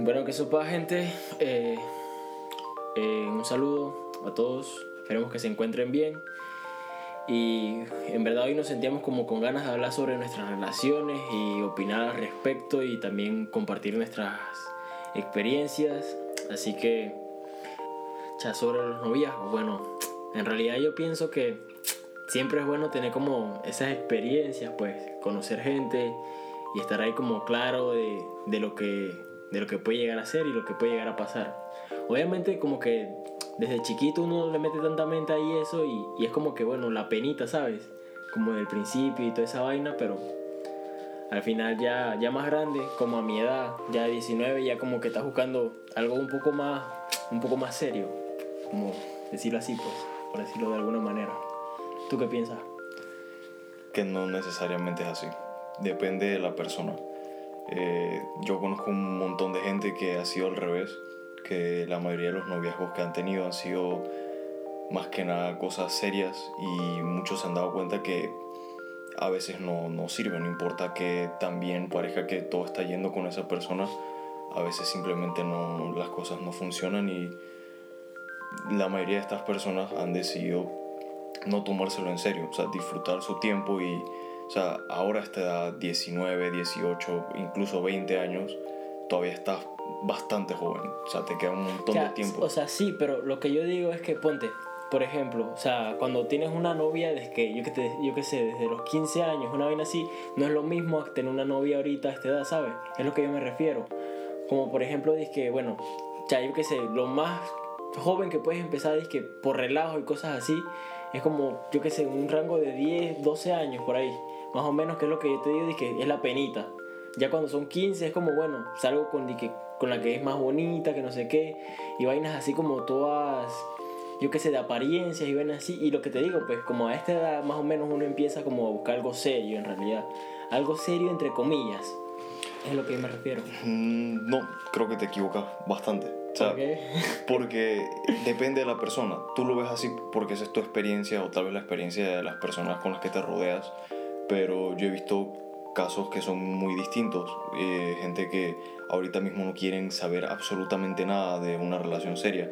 Bueno, que sopa gente. Eh, eh, un saludo a todos. Esperemos que se encuentren bien. Y en verdad hoy nos sentíamos como con ganas de hablar sobre nuestras relaciones y opinar al respecto y también compartir nuestras experiencias. Así que, ya sobre los noviazgos, bueno, en realidad yo pienso que siempre es bueno tener como esas experiencias, pues conocer gente y estar ahí como claro de, de lo que de lo que puede llegar a ser y lo que puede llegar a pasar. Obviamente como que desde chiquito uno le mete tanta mente ahí eso y, y es como que bueno, la penita, ¿sabes? Como del principio y toda esa vaina, pero al final ya, ya más grande, como a mi edad, ya 19, ya como que estás buscando algo un poco más, un poco más serio, como decirlo así, pues, por decirlo de alguna manera. ¿Tú qué piensas? Que no necesariamente es así. Depende de la persona. Eh, yo conozco un montón de gente que ha sido al revés, que la mayoría de los noviazgos que han tenido han sido más que nada cosas serias y muchos se han dado cuenta que a veces no, no sirve, no importa que también parezca que todo está yendo con esa persona, a veces simplemente no, las cosas no funcionan y la mayoría de estas personas han decidido no tomárselo en serio, o sea, disfrutar su tiempo y, o sea, ahora a esta edad, 19, 18, incluso 20 años, todavía estás bastante joven, o sea, te queda un montón O sea, de tiempo. O sea, sí, pero lo que yo digo es que ponte, por ejemplo, o sea, cuando tienes una novia desde que, yo que, te, yo que sé, desde los 15 años, una vaina así, no es lo mismo a tener una novia ahorita a esta edad, ¿sabes? Es lo que yo me refiero. Como por ejemplo, dices que, bueno, ya yo que sé, lo más joven que puedes empezar es que por relajo y cosas así, es como, yo que sé, un rango de 10, 12 años por ahí, más o menos, que es lo que yo te digo, que es la penita. Ya cuando son 15 es como, bueno, salgo con, di que, con la que es más bonita, que no sé qué, y vainas así como todas, yo qué sé, de apariencias y vainas así. Y lo que te digo, pues como a esta edad más o menos uno empieza como a buscar algo serio en realidad. Algo serio entre comillas. Es lo que me refiero. Mm, No, creo que te equivocas bastante. O sea, ¿Por qué? Porque depende de la persona. Tú lo ves así porque esa es tu experiencia o tal vez la experiencia de las personas con las que te rodeas. Pero yo he visto casos que son muy distintos. Eh, gente que ahorita mismo no quieren saber absolutamente nada de una relación seria.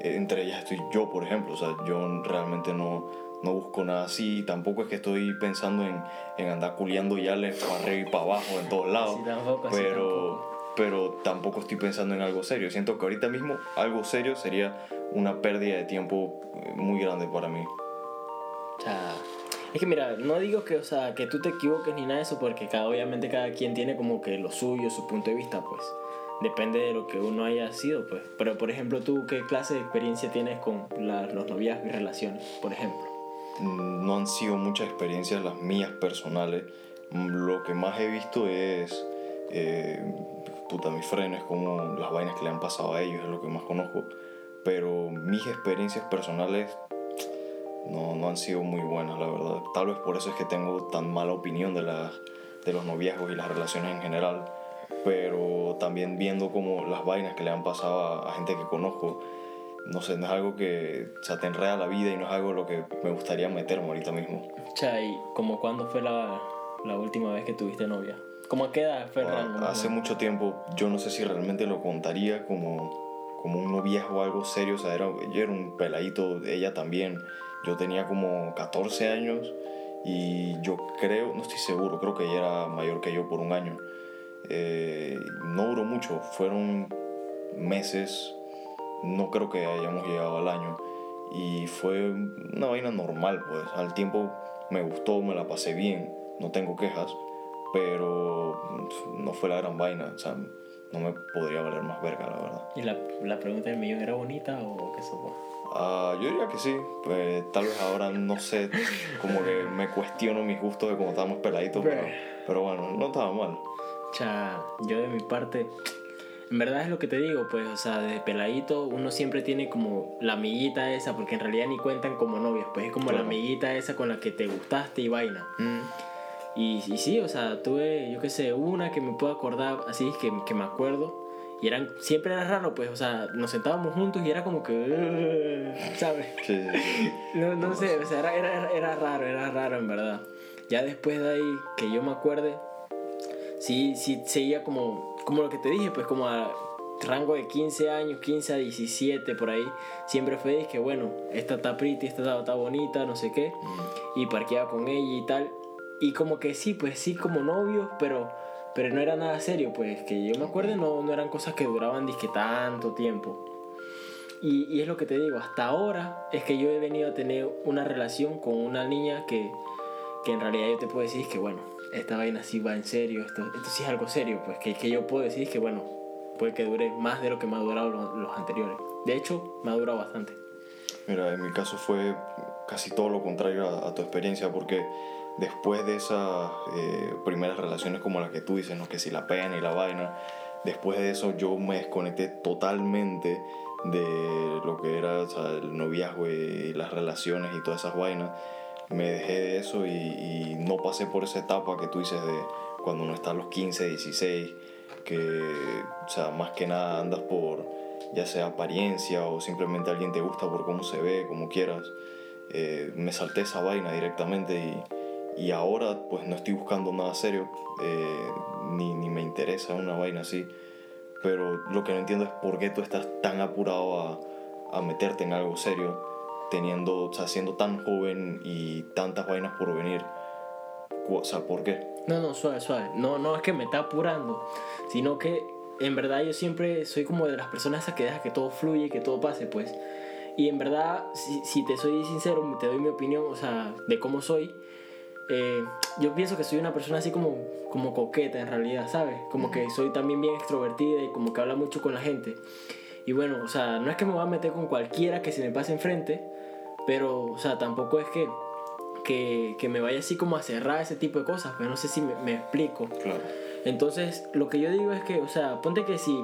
Eh, entre ellas estoy yo, por ejemplo. O sea, yo realmente no, no busco nada así. Tampoco es que estoy pensando en, en andar culiando yales para arriba y para abajo en todos lados. Así tampoco, pero, tampoco. pero tampoco estoy pensando en algo serio. Siento que ahorita mismo algo serio sería una pérdida de tiempo eh, muy grande para mí. O sea, es que mira, no digo que, o sea, que tú te equivoques ni nada de eso, porque cada, obviamente cada quien tiene como que lo suyo, su punto de vista, pues. Depende de lo que uno haya sido, pues. Pero, por ejemplo, tú, ¿qué clase de experiencia tienes con la- los noviazgos y relaciones, por ejemplo? Mm, No han sido muchas experiencias las mías personales. Mm, Lo que más he visto es, eh, puta, mis frenes, como las vainas que le han pasado a ellos, es lo que más conozco. Pero mis experiencias personales no, no han sido muy buenas, la verdad. Tal vez por eso es que tengo tan mala opinión de, las, de los noviazgos y las relaciones en general. Pero también viendo como las vainas que le han pasado a, a gente que conozco, no sé, no es algo que o sea, te enreda la vida y no es algo lo que me gustaría meterme ahorita mismo. O sea, ¿y como cuándo fue la, la última vez que tuviste novia? ¿Cómo a qué edad fue Ah, hace mucho tiempo, yo no sé si realmente lo contaría como, como un noviazgo o algo serio. O sea, era, yo era un peladito, ella también. Yo tenía como 14 años y yo creo, no estoy seguro, creo que ella era mayor que yo por un año. Eh, no duró mucho, fueron meses, no creo que hayamos llegado al año. Y fue una vaina normal, pues. Al tiempo me gustó, me la pasé bien, no tengo quejas, pero no fue la gran vaina, o sea, no me podría valer más verga, la verdad. ¿Y la, la pregunta del millón era bonita o qué sopa? Ah, yo diría que sí, pues tal vez ahora no sé, como que me cuestiono mis gustos de cuando estábamos peladitos, pero, pero bueno, no estaba mal. Sea, yo de mi parte, en verdad es lo que te digo, pues, o sea, desde peladito uno siempre tiene como la amiguita esa, porque en realidad ni cuentan como novias, pues es como la Claro. amiguita esa con la que te gustaste y vaina. Mm, Y, y sí, o sea, tuve, yo qué sé, una que me puedo acordar, así que, que me acuerdo. Y eran, siempre era raro, pues, o sea, nos sentábamos juntos y era como que, ¿sabes? Sí, sí, sí. No, no sé, o sea, era, era, era raro, era raro en verdad. Ya después de ahí, que yo me acuerde, sí, sí seguía como, como lo que te dije, pues como a- rango de 15 años, 15 a 17 por ahí, siempre fue que bueno, esta está pretty, esta está, bonita, no sé qué, y parqueaba con ella y tal. Y como que sí, pues sí, como novio, pero, pero no era nada serio, pues que yo me acuerdo, no, no eran cosas que duraban disque tanto tiempo. Y, y, es lo que te digo, hasta ahora es que yo he venido a tener una relación con una niña que, que en realidad yo te puedo decir que bueno, esta vaina sí va en serio, esto, esto sí es algo serio, pues que, que yo puedo decir que bueno, puede que dure más de lo que me ha durado los, anteriores. De hecho, me ha durado bastante. Mira, en mi caso fue casi todo lo contrario a, tu experiencia, porque después de esas eh, primeras relaciones como las que tú dices, ¿no? que si la pena y la vaina, después de eso yo me desconecté totalmente de lo que era el noviazgo y las relaciones y todas esas vainas me dejé de eso y, no pasé por esa etapa que tú dices de cuando uno está a los 15, 16, que, o sea, más que nada andas por ya sea apariencia o simplemente alguien te gusta por cómo se ve, como quieras. Eh, me salté esa vaina directamente y, y, ahora pues no estoy buscando nada serio, eh, ni, ni, me interesa una vaina así. Pero lo que no entiendo es por qué tú estás tan apurado a, a meterte en algo serio teniendo, o sea, siendo tan joven y tantas vainas por venir. O sea, ¿por qué? No, no, suave, suave. No, no es que me está apurando, sino que en verdad yo siempre soy como de las personas esas que deja que todo fluye, que todo pase, pues. Y en verdad, si, si te soy sincero, te doy mi opinión, o sea, de cómo soy. Eh, yo pienso que soy una persona así como, como coqueta en realidad, ¿sabes? Como que soy también bien extrovertida y como que habla mucho con la gente. Y bueno, o sea, no es que me voy a meter con cualquiera que se me pase enfrente, pero, o sea, tampoco es que, que, que, me vaya así como a cerrar ese tipo de cosas, pero no sé si me, me explico. Claro. Entonces, lo que yo digo es que, o sea, ponte que si,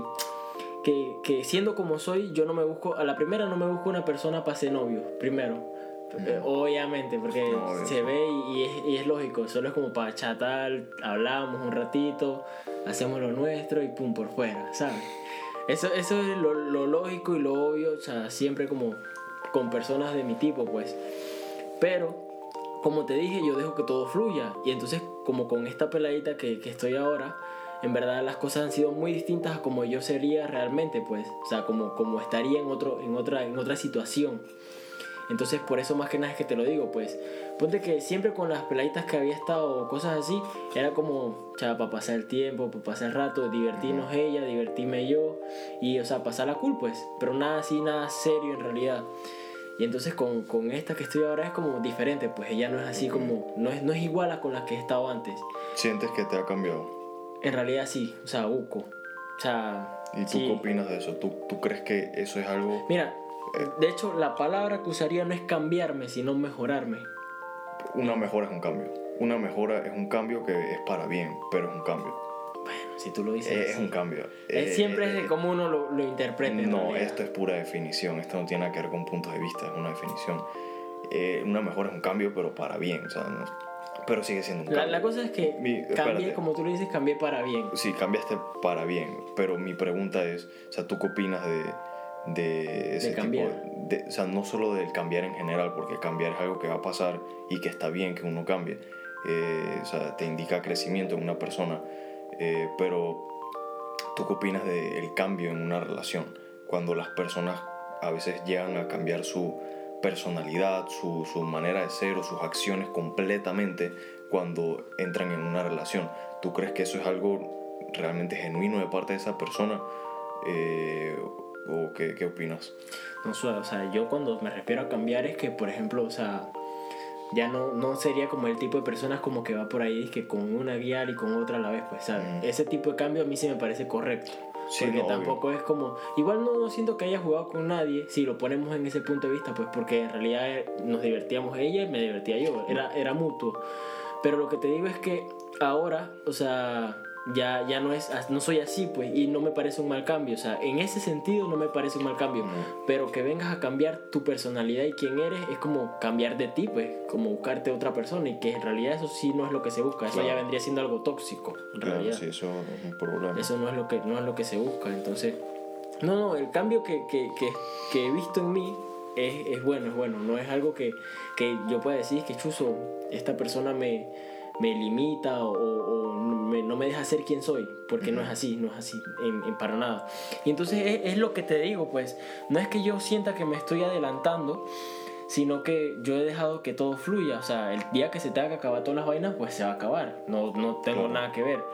que, que, siendo como soy, yo no me busco, a la primera no me busco una persona para ser novio, primero. Eh, obviamente, porque se ve y, es, y, es, lógico, solo es como para chatar, hablamos un ratito, hacemos lo nuestro y pum, por fuera, ¿sabes? Eso, eso es lo, lo lógico y lo obvio, o sea, siempre como con personas de mi tipo, pues. Pero, como te dije, yo dejo que todo fluya. Y entonces, como con esta peladita que, que estoy ahora, en verdad las cosas han sido muy distintas a como yo sería realmente, pues. O sea, como, como estaría en, otro, en, otra, en otra situación. Entonces, por eso más que nada es que te lo digo, pues. Ponte que siempre con las peladitas que había estado, cosas así, era como, sea, para pasar el tiempo, para pasar el rato, divertirnos ella, divertirme yo, y, o sea, pasar la cool, pues. Pero nada así, nada serio en realidad. Y entonces con, con, esta que estoy ahora es como diferente, pues ella no es así como, no es, no es igual a con las que he estado antes. ¿Sientes que te ha cambiado? En realidad sí, o sea, buco. O sea... ¿Y tú qué opinas de eso? ¿Tú, ¿Tú, crees que eso es algo...? Mira, de hecho la palabra que usaría no es cambiarme, sino mejorarme. Una mejora es un cambio. Una mejora es un cambio que es para bien, pero es un cambio. Bueno, si tú lo dices. Es, un cambio. siempre es de cómo uno lo, lo interprete. No, esto es pura definición. Esto no tiene nada que ver con puntos de vista, es una definición. Eh, una mejora es un cambio, pero para bien. O sea, pero sigue siendo un cambio. La, cosa es que cambié, como tú lo dices, cambié para bien. Sí, cambiaste para bien. Pero mi pregunta es: o sea, ¿tú qué opinas de, de ese tipo de, o sea, no solo del cambiar en general, porque cambiar es algo que va a pasar y que está bien que uno cambie. Eh, o sea, te indica crecimiento en una persona eh, pero, ¿tú qué opinas del cambio en una relación? Cuando las personas a veces llegan a cambiar su personalidad, su, su manera de ser o sus acciones completamente cuando entran en una relación. ¿Tú crees que eso es algo realmente genuino de parte de esa persona? Eh, ¿O qué, qué opinas? No, o sea, yo cuando me refiero a cambiar es que, por ejemplo, o sea, ya no, no sería como el tipo de personas como que va por ahí que con una guía y con otra a la vez, pues, ¿sabes? Ese tipo de cambio a mí sí me parece correcto. porque tampoco es como. Igual no, no, siento que haya jugado con nadie, si lo ponemos en ese punto de vista, pues porque en realidad eh, nos divertíamos ella y me divertía yo, era, era mutuo. Pero lo que te digo es que ahora, o sea, ya, ya no, es, no soy así, pues, y no me parece un mal cambio. O sea, en ese sentido no me parece un mal cambio. Pero que vengas a cambiar tu personalidad y quién eres es como cambiar de ti, pues, como buscarte otra persona y que en realidad eso sí no es lo que se busca. Eso ya vendría siendo algo tóxico, en realidad. Sí, eso es un problema. Eso no es lo que, no es lo que se busca. Entonces, no, no, el cambio que, que, que, que he visto en mí es, es, bueno, es bueno. No es algo que, que yo pueda decir que chuzo, esta persona me me limita o, o me- no me deja ser quien soy, porque no es así, no es así, en, en para nada. Y entonces es, es lo que te digo, pues, no es que yo sienta que me estoy adelantando, sino que yo he dejado que todo fluya, o sea, el día que se tenga que acabar todas las vainas, pues se va a acabar, no, no tengo nada que ver.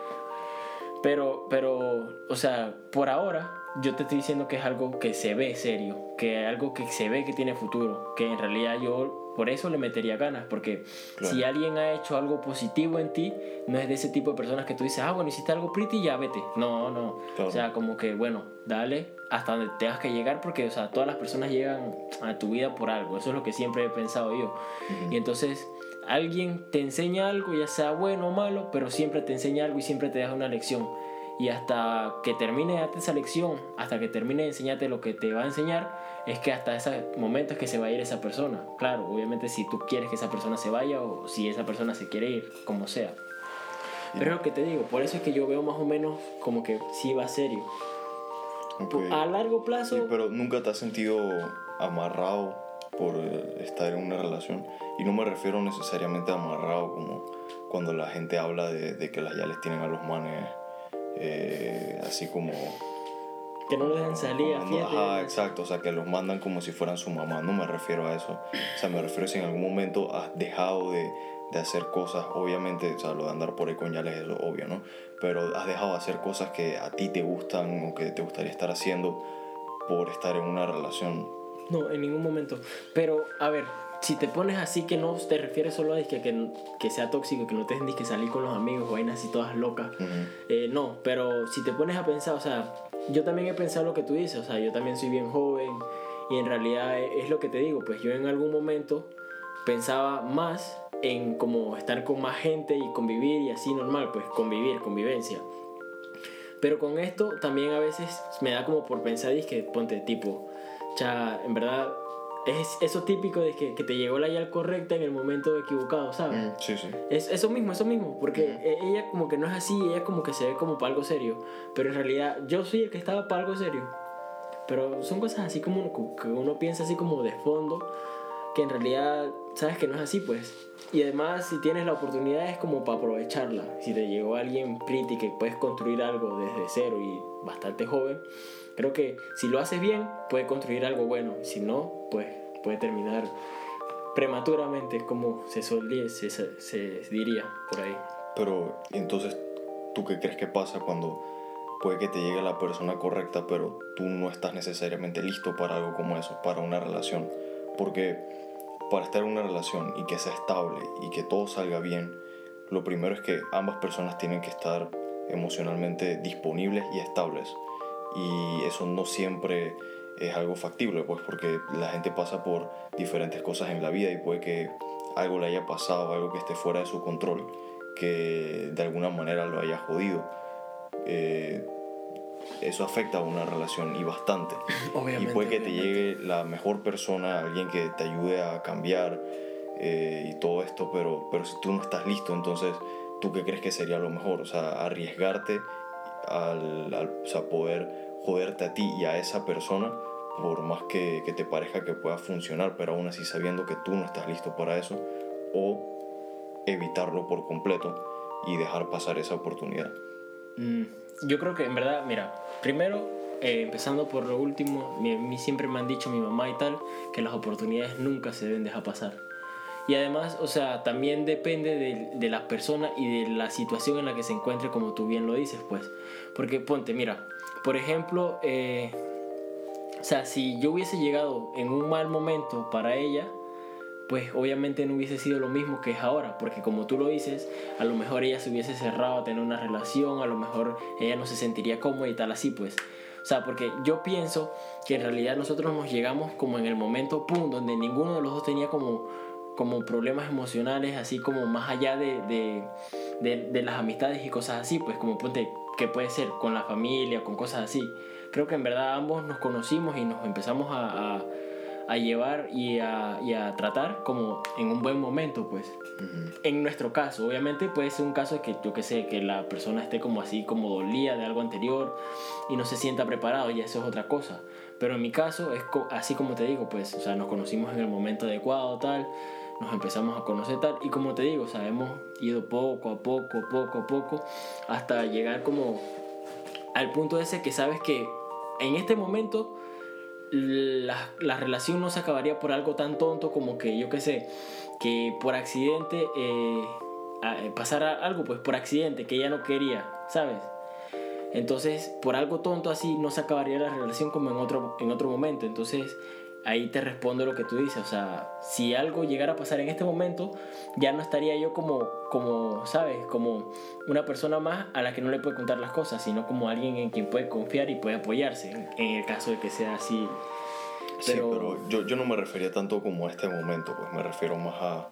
Pero, pero, o sea, por ahora yo te estoy diciendo que es algo que se ve serio, que es algo que se ve que tiene futuro, que en realidad yo por eso le metería ganas, porque Claro. si alguien ha hecho algo positivo en ti, no es de ese tipo de personas que tú dices, ah, bueno, hiciste algo pretty, ya vete. No, no. Claro. O sea, como que, bueno, dale hasta donde tengas que llegar, porque, o sea, todas las personas llegan a tu vida por algo. Eso es lo que siempre he pensado yo. Y entonces, alguien te enseña algo, ya sea bueno o malo, pero siempre te enseña algo y siempre te deja una lección. Y hasta que termine de darte esa lección, hasta que termine de enseñarte lo que te va a enseñar, es que hasta ese momento es que se va a ir esa persona. Claro, obviamente si tú quieres que esa persona se vaya o si esa persona se quiere ir, como sea. Pero es lo que te digo, por eso es que yo veo más o menos como que sí va serio. Ok. A largo plazo, Sí, pero nunca te has sentido amarrado por eh, estar en una relación. Y no me refiero necesariamente a amarrado como cuando la gente habla de, de que las ya les tienen a los manes eh, así como... que no lo dejan salir, fíjate. Ajá, exacto, o sea, que los mandan como si fueran su mamá. No me refiero a eso. O sea, me refiero si en algún momento has dejado de, de hacer cosas, obviamente, o sea, lo de andar por ahí con yales es lo obvio, ¿no? Pero has dejado de hacer cosas que a ti te gustan o que te gustaría estar haciendo por estar en una relación. No, en ningún momento. Pero, a ver, si te pones así que no te refieres solo a que, que, que sea tóxico, que no te que salir con los amigos, vainas así todas locas. Eh, no, pero si te pones a pensar, o sea, yo también he pensado lo que tú dices, o sea, yo también soy bien joven y en realidad es, es lo que te digo, pues yo en algún momento pensaba más en como estar con más gente y convivir y así normal, pues convivir, convivencia. Pero con esto también a veces me da como por pensar, que ponte tipo, cha, en verdad es eso típico de que, que te llegó la yal correcta en el momento equivocado, ¿sabes? Mm, Sí, sí. Es eso mismo, eso mismo, porque e- ella como que no es así, ella como que se ve como para algo serio, pero en realidad yo soy el que estaba para algo serio. Pero son cosas así como que uno piensa así como de fondo, que en realidad sabes que no es así, pues. Y además si tienes la oportunidad es como para aprovecharla. Si te llegó alguien pretty que puedes construir algo desde cero y bastante joven, creo que si lo haces bien puede construir algo bueno. Si no, pues puede terminar prematuramente, como se, solía, se, se- diría por ahí. Pero entonces, ¿tú qué crees que pasa cuando puede que te llegue la persona correcta, pero tú no estás necesariamente listo para algo como eso, para una relación? Porque para estar en una relación y que sea estable y que todo salga bien, lo primero es que ambas personas tienen que estar emocionalmente disponibles y estables. Y eso no siempre es algo factible, pues porque la gente pasa por diferentes cosas en la vida y puede que algo le haya pasado, algo que esté fuera de su control, que de alguna manera lo haya jodido. Eh, eso afecta a una relación y bastante. y puede que te llegue la mejor persona, alguien que te ayude a cambiar eh, y todo esto, pero, pero si tú no estás listo, entonces, ¿tú qué crees que sería lo mejor? O sea, arriesgarte al, al o sea, poder joderte a ti y a esa persona, por más que, que te parezca que pueda funcionar, pero aún así sabiendo que tú no estás listo para eso, o evitarlo por completo y dejar pasar esa oportunidad. Mm, yo creo que en verdad, mira, primero, eh, empezando por lo último, mi- mi- siempre me han dicho mi mamá y tal, que las oportunidades nunca se deben dejar pasar. Y además, o sea, también depende de, de la persona y de la situación en la que se encuentre, como tú bien lo dices, pues. Porque ponte, mira, por ejemplo, eh, o sea, si yo hubiese llegado en un mal momento para ella, pues obviamente no hubiese sido lo mismo que es ahora, porque como tú lo dices, a lo mejor ella se hubiese cerrado a tener una relación, a lo mejor ella no se sentiría cómoda y tal así, pues. O sea, porque yo pienso que en realidad nosotros nos llegamos como en el momento, pum, donde ninguno de los dos tenía como, como problemas emocionales, así como más allá de, de, de, de las amistades y cosas así, pues como ponte, que puede ser con la familia, con cosas así. Creo que en verdad ambos nos conocimos y nos empezamos a, a, a llevar y a, y a tratar como en un buen momento, pues. En nuestro caso, obviamente puede ser un caso que yo que sé, que la persona esté como así, como dolía de algo anterior y no se sienta preparado, y eso es otra cosa. Pero en mi caso es así como te digo, pues, o sea, nos conocimos en el momento adecuado, tal. Nos empezamos a conocer tal. Y como te digo, hemos ido poco a poco, poco a poco, hasta llegar como al punto ese que sabes que en este momento la, la relación no se acabaría por algo tan tonto como que, yo qué sé, que por accidente eh, eh, pasara algo, pues por accidente, que ella no quería, ¿sabes? Entonces, por algo tonto así, no se acabaría la relación como en otro, en otro momento. Entonces, ahí te respondo lo que tú dices. O sea, si algo llegara a pasar en este momento, ya no estaría yo como, como ¿sabes? Como una persona más a la que no le puede contar las cosas, sino como alguien en quien puede confiar y puede apoyarse, en, en el caso de que sea así. Sí, Pero- pero yo, yo no me refería tanto como a este momento, pues me refiero más a,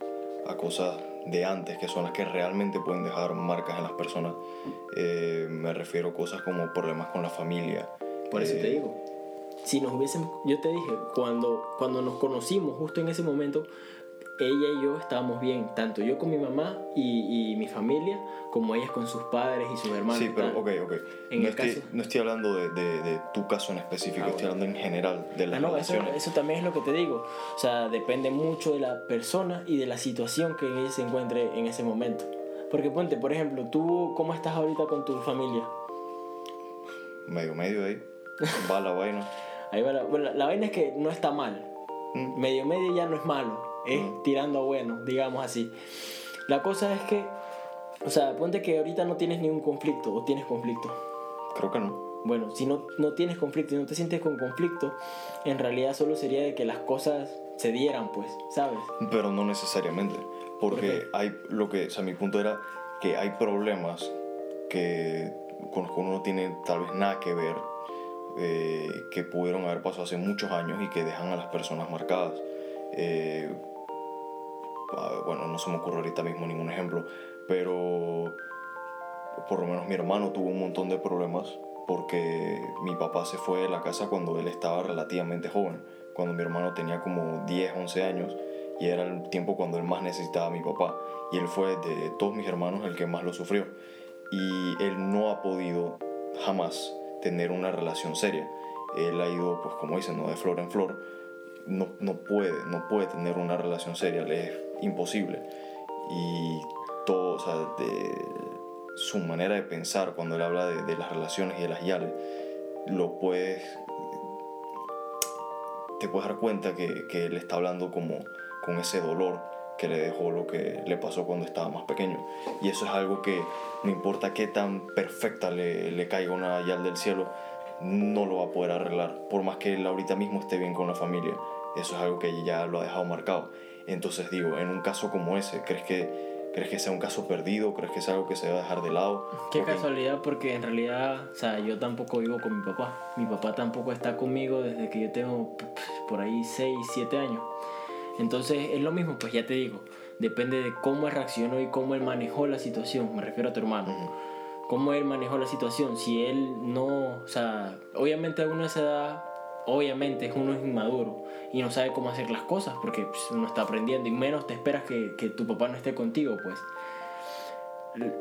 a cosas de antes, que son las que realmente pueden dejar marcas en las personas. Eh, me refiero a cosas como problemas con la familia. Por eso eh, te digo. Si nos hubiesen, yo te dije, cuando, cuando nos conocimos, justo en ese momento, ella y yo estábamos bien, tanto yo con mi mamá y, y mi familia, como ellas con sus padres y sus hermanos. Sí, pero ok, ok. En no, el estoy, caso- no estoy hablando de, de, de tu caso en específico, Ah, estoy hablando en general de las Ah, no, eso, relaciones. eso también es lo que te digo. O sea, depende mucho de la persona y de la situación que ella se encuentre en ese momento. Porque ponte, por ejemplo, tú, ¿cómo estás ahorita con tu familia? Medio, medio ahí. Va la vaina. Ahí va la, bueno, la, la vaina es que no está mal. Mm. Medio medio ya no es malo, es Mm. tirando a bueno, digamos así. La cosa es que, o sea, ponte que ahorita no tienes ningún conflicto o tienes conflicto. Creo que no. Bueno, si no, no tienes conflicto y no te sientes con conflicto, en realidad solo sería de que las cosas se dieran, pues, ¿sabes? Pero no necesariamente. Porque ¿Por hay lo que, o sea, mi punto era que hay problemas que con los que uno no tiene tal vez nada que ver, eh, que pudieron haber pasado hace muchos años y que dejan a las personas marcadas. Eh, ah, bueno, no se me ocurre ahorita mismo ningún ejemplo, pero por lo menos mi hermano tuvo un montón de problemas porque mi papá se fue de la casa cuando él estaba relativamente joven, cuando mi hermano tenía como 10, 11 años y era el tiempo cuando él más necesitaba a mi papá y él fue de todos mis hermanos el que más lo sufrió y él no ha podido jamás tener una relación seria. Él ha ido, pues como dicen, ¿no? de flor en flor. No, no puede, no puede tener una relación seria, le es imposible. Y todo, o sea, de su manera de pensar cuando él habla de, de las relaciones y de las yales, lo puedes, te puedes dar cuenta que, que él está hablando como con ese dolor que le dejó lo que le pasó cuando estaba más pequeño. Y eso es algo que no importa qué tan perfecta le, le caiga una yal del cielo, no lo va a poder arreglar. Por más que él ahorita mismo esté bien con la familia, eso es algo que ya lo ha dejado marcado. Entonces digo, en un caso como ese, ¿crees que, ¿crees que sea un caso perdido? ¿Crees que es algo que se va a dejar de lado? Qué Porque- casualidad, porque en realidad, o sea, yo tampoco vivo con mi papá. Mi papá tampoco está conmigo desde que yo tengo por ahí 6, 7 años. Entonces es lo mismo, pues ya te digo, depende de cómo él reaccionó y cómo él manejó la situación, me refiero a tu hermano. Cómo él manejó la situación, si él no, o sea, obviamente a uno de esa edad, obviamente uno es inmaduro y no sabe cómo hacer las cosas porque pues, uno está aprendiendo y menos te esperas que, que tu papá no esté contigo, pues.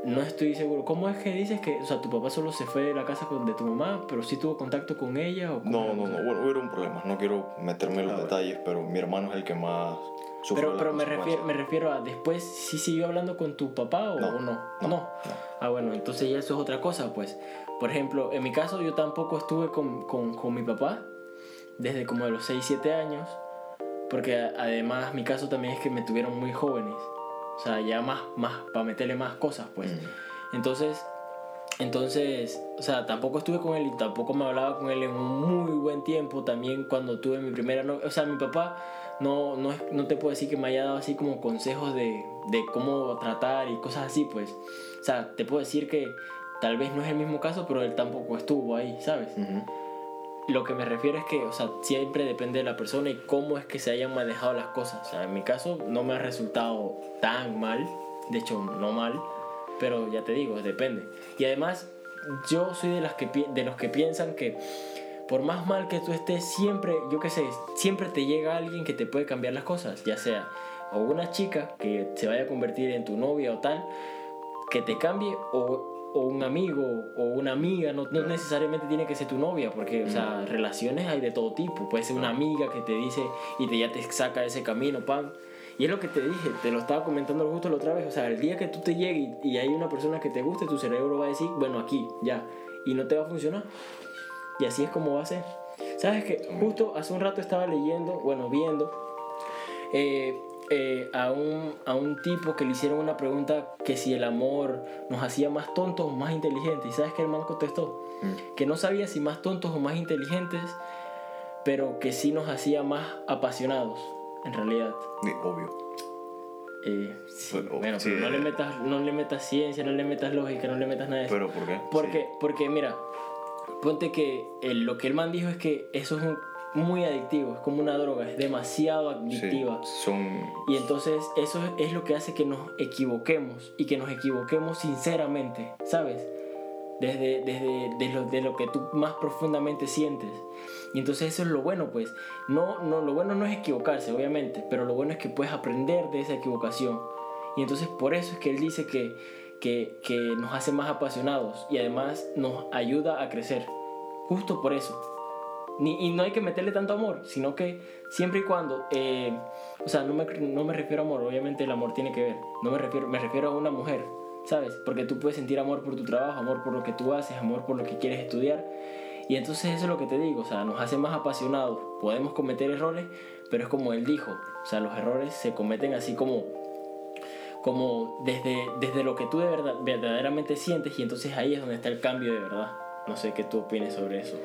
No estoy seguro. ¿Cómo es que dices que, o sea, tu papá solo se fue de la casa con- de tu mamá, pero sí tuvo contacto con ella o cómo No, no, no, bueno, hubieron problemas, no quiero meterme en los Ah, detalles, pero mi hermano es el que más sufrió Pero, pero me, refiero, me refiero a después, ¿sí siguió hablando con tu papá o No, o no? no, no. Ah, bueno, entonces ya eso es otra cosa, pues. Por ejemplo, en mi caso yo tampoco estuve con, con, con mi papá desde como de los 6, 7 años, porque además mi caso también es que me tuvieron muy jóvenes. O sea, ya más, más, para meterle más cosas, pues. Mm. Entonces, entonces, o sea, tampoco estuve con él y tampoco me hablaba con él en un muy buen tiempo. También cuando tuve mi primera novia, o sea, mi papá no, no, no te puedo decir que me haya dado así como consejos de, de cómo tratar y cosas así, pues. O sea, te puedo decir que tal vez no es el mismo caso, pero él tampoco estuvo ahí, ¿sabes? Lo que me refiero es que, o sea, siempre depende de la persona y cómo es que se hayan manejado las cosas. O sea, en mi caso no me ha resultado tan mal, de hecho no mal, pero ya te digo, depende. Y además, yo soy de, las que, de los que piensan que por más mal que tú estés, siempre, yo qué sé, siempre te llega alguien que te puede cambiar las cosas, ya sea o una chica que se vaya a convertir en tu novia o tal, que te cambie o, o un amigo o una amiga, no, no necesariamente tiene que ser tu novia, porque, o sea, relaciones hay de todo tipo. Puede ser una amiga que te dice y te, ya te saca ese camino, pan. Y es lo que te dije, te lo estaba comentando justo la otra vez. O sea, el día que tú te llegues y, y hay una persona que te guste, tu cerebro va a decir, bueno, aquí, ya. Y no te va a funcionar. Y así es como va a ser. ¿Sabes que Justo hace un rato estaba leyendo, bueno, viendo, eh, eh, a, un, a un tipo que le hicieron una pregunta que si el amor nos hacía más tontos o más inteligentes. ¿Y sabes que el man contestó? Mm. Que no sabía si más tontos o más inteligentes, pero que sí nos hacía más apasionados, en realidad. Di- Obvio. Eh, sí, Pero, bueno, sí, pero no, le metas, no le metas ciencia, no le metas lógica, no le metas nada de eso. ¿Pero por qué? Porque, porque mira, ponte que el- lo que el man dijo es que eso es un- muy adictivo, es como una droga, es demasiado Sí, adictiva. son... Y entonces eso es lo que hace que nos equivoquemos y que nos equivoquemos sinceramente, ¿sabes? Desde, desde de lo, de lo que tú más profundamente sientes. Y entonces eso es lo bueno, pues. No, no, lo bueno no es equivocarse, obviamente, pero lo bueno es que puedes aprender de esa equivocación. Y entonces por eso es que él dice que, que, que nos hace más apasionados y además nos ayuda a crecer. Justo por eso. Y no hay que meterle tanto amor, sino que siempre y cuando, eh, o sea, no me, no me refiero a amor, obviamente el amor tiene que ver, no me refiero, me refiero a una mujer, ¿sabes? Porque tú puedes sentir amor por tu trabajo, amor por lo que tú haces, amor por lo que quieres estudiar. Y entonces eso es lo que te digo, o sea, nos hace más apasionados. Podemos cometer errores, pero es como él dijo, o sea, los errores se cometen así como como desde, desde lo que tú de verdad, verdaderamente sientes y entonces ahí es donde está el cambio de verdad. No sé qué tú opines sobre eso.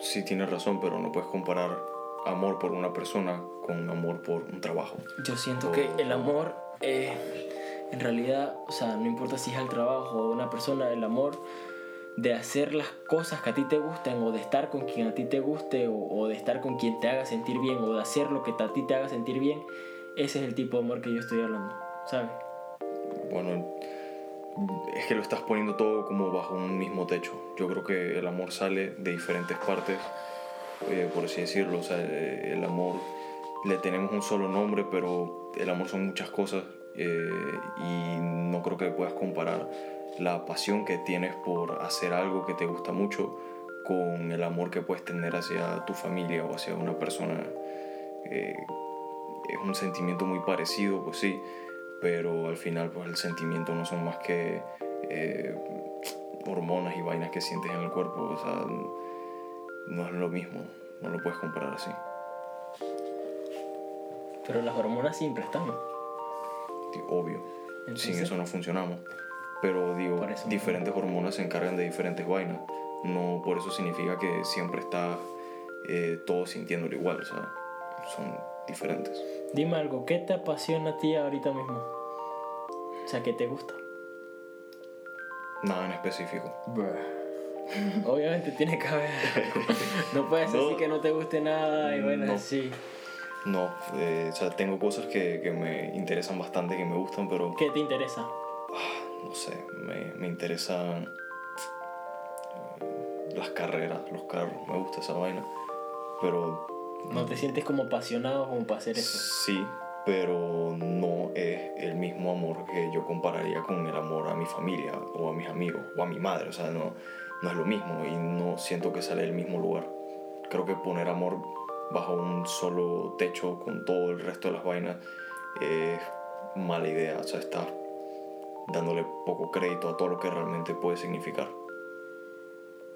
Sí tienes razón, pero no puedes comparar amor por una persona con amor por un trabajo. Yo siento que el amor, eh, en realidad, o sea, no importa si es el trabajo o una persona, el amor de hacer las cosas que a ti te gusten o de estar con quien a ti te guste o, o de estar con quien te haga sentir bien o de hacer lo que a ti te haga sentir bien, ese es el tipo de amor que yo estoy hablando, ¿sabes? Bueno, es que lo estás poniendo todo como bajo un mismo techo. Yo creo que el amor sale de diferentes partes, eh, por así decirlo. O sea, eh, el amor le tenemos un solo nombre, pero el amor son muchas cosas eh, y no creo que puedas comparar la pasión que tienes por hacer algo que te gusta mucho con el amor que puedes tener hacia tu familia o hacia una persona. Es un sentimiento muy parecido, pues sí, pero al final pues el sentimiento no son más que eh, hormonas y vainas que sientes en el cuerpo, o sea, no es lo mismo, no lo puedes comparar así. Pero las hormonas siempre están. Obvio, sin Entonces- eso no funcionamos. Pero digo, diferentes hormonas se encargan de diferentes vainas. No por eso significa que siempre estás eh, todos sintiéndolo igual, o sea, son diferentes. Dime algo, ¿qué te apasiona a ti ahorita mismo? O sea, ¿qué te gusta? Nada en específico. Obviamente tiene que haber. No puedes No. decir que no te guste nada y bueno, No. sí. No, eh, o sea, tengo cosas que, que me interesan bastante, que me gustan, pero ¿Qué te interesa? no sé, me, me interesan eh, las carreras, los carros, me gusta esa vaina. Pero ¿No te sientes como apasionado como para hacer eso? sí, pero no es el mismo amor que yo compararía con el amor a mi familia o a mis amigos o a mi madre. O sea, no, no es lo mismo y no siento que sale del mismo lugar. Creo que poner amor bajo un solo techo con todo el resto de las vainas es mala idea. O sea, estás dándole poco crédito a todo lo que realmente puede significar.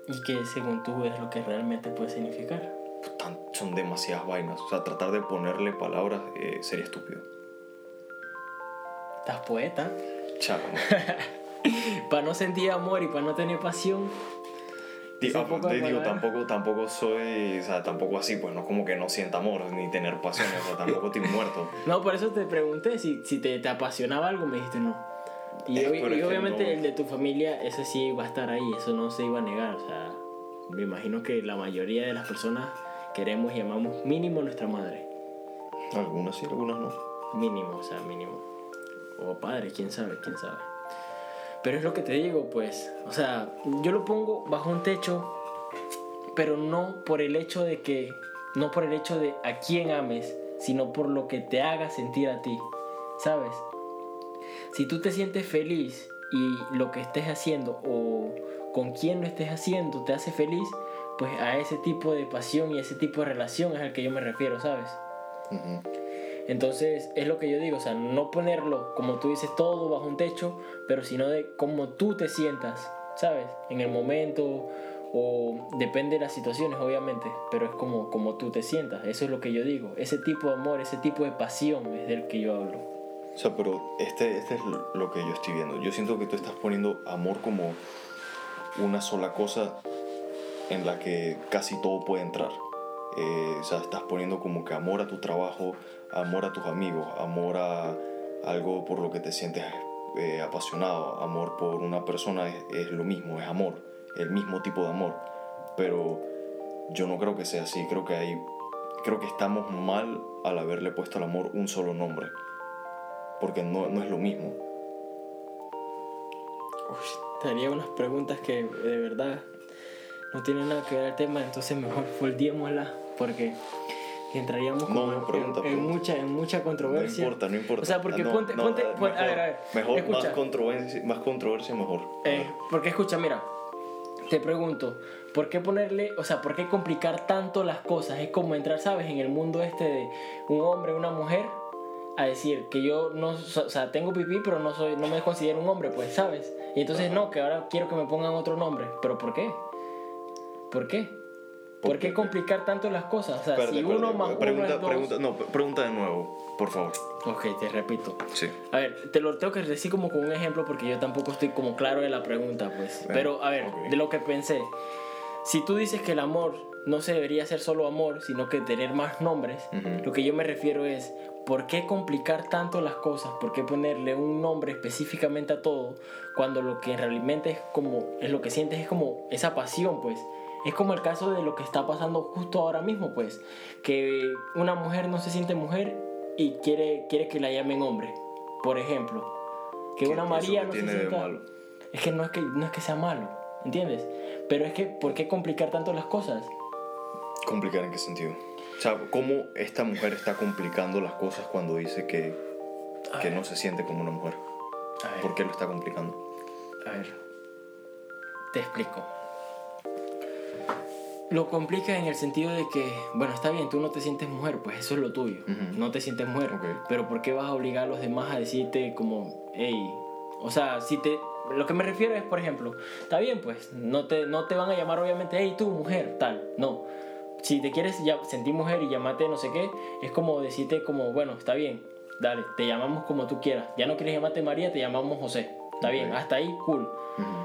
¿Y qué según tú es lo que realmente puede significar? Tan- son demasiadas vainas. O sea, tratar de ponerle palabras eh, sería estúpido. ¿Estás poeta? Chao. Para no sentir amor y para no tener pasión. Digo, palabras. tampoco, tampoco soy, o sea, tampoco así, pues no como que no sienta amor ni tener pasión, o sea, tampoco estoy muerto. No, por eso te pregunté si, si te, te apasionaba algo, me dijiste no. Y, Es, pero y obviamente no- el de tu familia, ese sí iba a estar ahí, eso no se iba a negar. O sea, me imagino que la mayoría de las personas queremos y amamos mínimo a nuestra madre. Algunas sí, algunas no. Mínimo, o sea, mínimo. O padre, quién sabe, quién sabe. Pero es lo que te digo, pues. O sea, yo lo pongo bajo un techo, pero no por el hecho de que. No por el hecho de a quién ames, sino por lo que te haga sentir a ti. ¿Sabes? Si tú te sientes feliz y lo que estés haciendo o con quien lo estés haciendo te hace feliz, pues a ese tipo de pasión y ese tipo de relación es al que yo me refiero, ¿sabes? Entonces, es lo que yo digo, o sea, no ponerlo, como tú dices, todo bajo un techo, pero sino de cómo tú te sientas, ¿sabes? En el momento, o depende de las situaciones, obviamente, pero es como, como tú te sientas, eso es lo que yo digo. Ese tipo de amor, ese tipo de pasión es del que yo hablo. O sea, pero este, este es lo que yo estoy viendo. Yo siento que tú estás poniendo amor como una sola cosa en la que casi todo puede entrar. Eh, o sea, estás poniendo como que amor a tu trabajo, amor a tus amigos, amor a algo por lo que te sientes eh, apasionado, amor por una persona es, es, lo mismo, es amor, el mismo tipo de amor. Pero yo no creo que sea así, creo que hay, creo que estamos mal al haberle puesto al amor un solo nombre, porque no, no es lo mismo. Uf, te haría unas preguntas que de verdad no tienen nada que ver el tema, entonces mejor volviémosla porque entraríamos como No, no, pregunta, en, en pregunta. mucha en mucha controversia. No importa, no importa. O sea, porque Ah, no, ponte, ponte, eh, mejor, a ver, a ver. Mejor, escucha, más controversia, más controversia, mejor. eh, porque escucha, mira, te pregunto, ¿por qué ponerle, o sea, por qué complicar tanto las cosas? Es como entrar, ¿sabes? En el mundo este de un hombre, una mujer, a decir que yo no, o sea, tengo pipí, pero no soy, no me considero un hombre, pues, ¿sabes? Y entonces no, que ahora quiero que me pongan otro nombre, pero ¿por qué? ¿Por qué? ¿Por ¿Por qué complicar tanto las cosas? O sea, si uno más pregunta, uno es dos... pregunta, no, pregunta de nuevo, por favor. Ok, te repito. Sí. A ver, te lo tengo que decir como con un ejemplo porque yo tampoco estoy como claro de la pregunta, pues. Bueno, Pero, a ver, ok. de lo que pensé. Si tú dices que el amor no se debería ser solo amor, sino que tener más nombres, Ujú. lo que yo me refiero es, ¿por qué complicar tanto las cosas? ¿Por qué ponerle un nombre específicamente a todo cuando lo que realmente es como, es lo que sientes es como esa pasión, pues? Es como el caso de lo que está pasando justo ahora mismo, pues, que una mujer no se siente mujer y quiere, quiere que la llamen hombre, por ejemplo. Que ¿Qué- una María no se sienta... malo? Es que no es que no es que sea malo, ¿entiendes? Pero es que ¿por qué complicar tanto las cosas? ¿Complicar en qué sentido? O sea, ¿cómo esta mujer está complicando las cosas cuando dice que, que no se siente como una mujer? ¿Por qué lo está complicando? a ver. Te explico. Lo complica en el sentido de que, bueno, está bien, tú no te sientes mujer, pues eso es lo tuyo. Ujú. No te sientes mujer. Ok. Pero ¿por qué vas a obligar a los demás a decirte como, hey, o sea, si te... Lo que me refiero es, por ejemplo, está bien, pues, no te, no te van a llamar obviamente, hey, tú, mujer, tal, no. Si te quieres ya, sentir mujer y llamarte no sé qué, es como decirte como, bueno, está bien, dale, te llamamos como tú quieras. Ya no quieres llamarte María, te llamamos José. Está bien, Ok. hasta ahí, cool.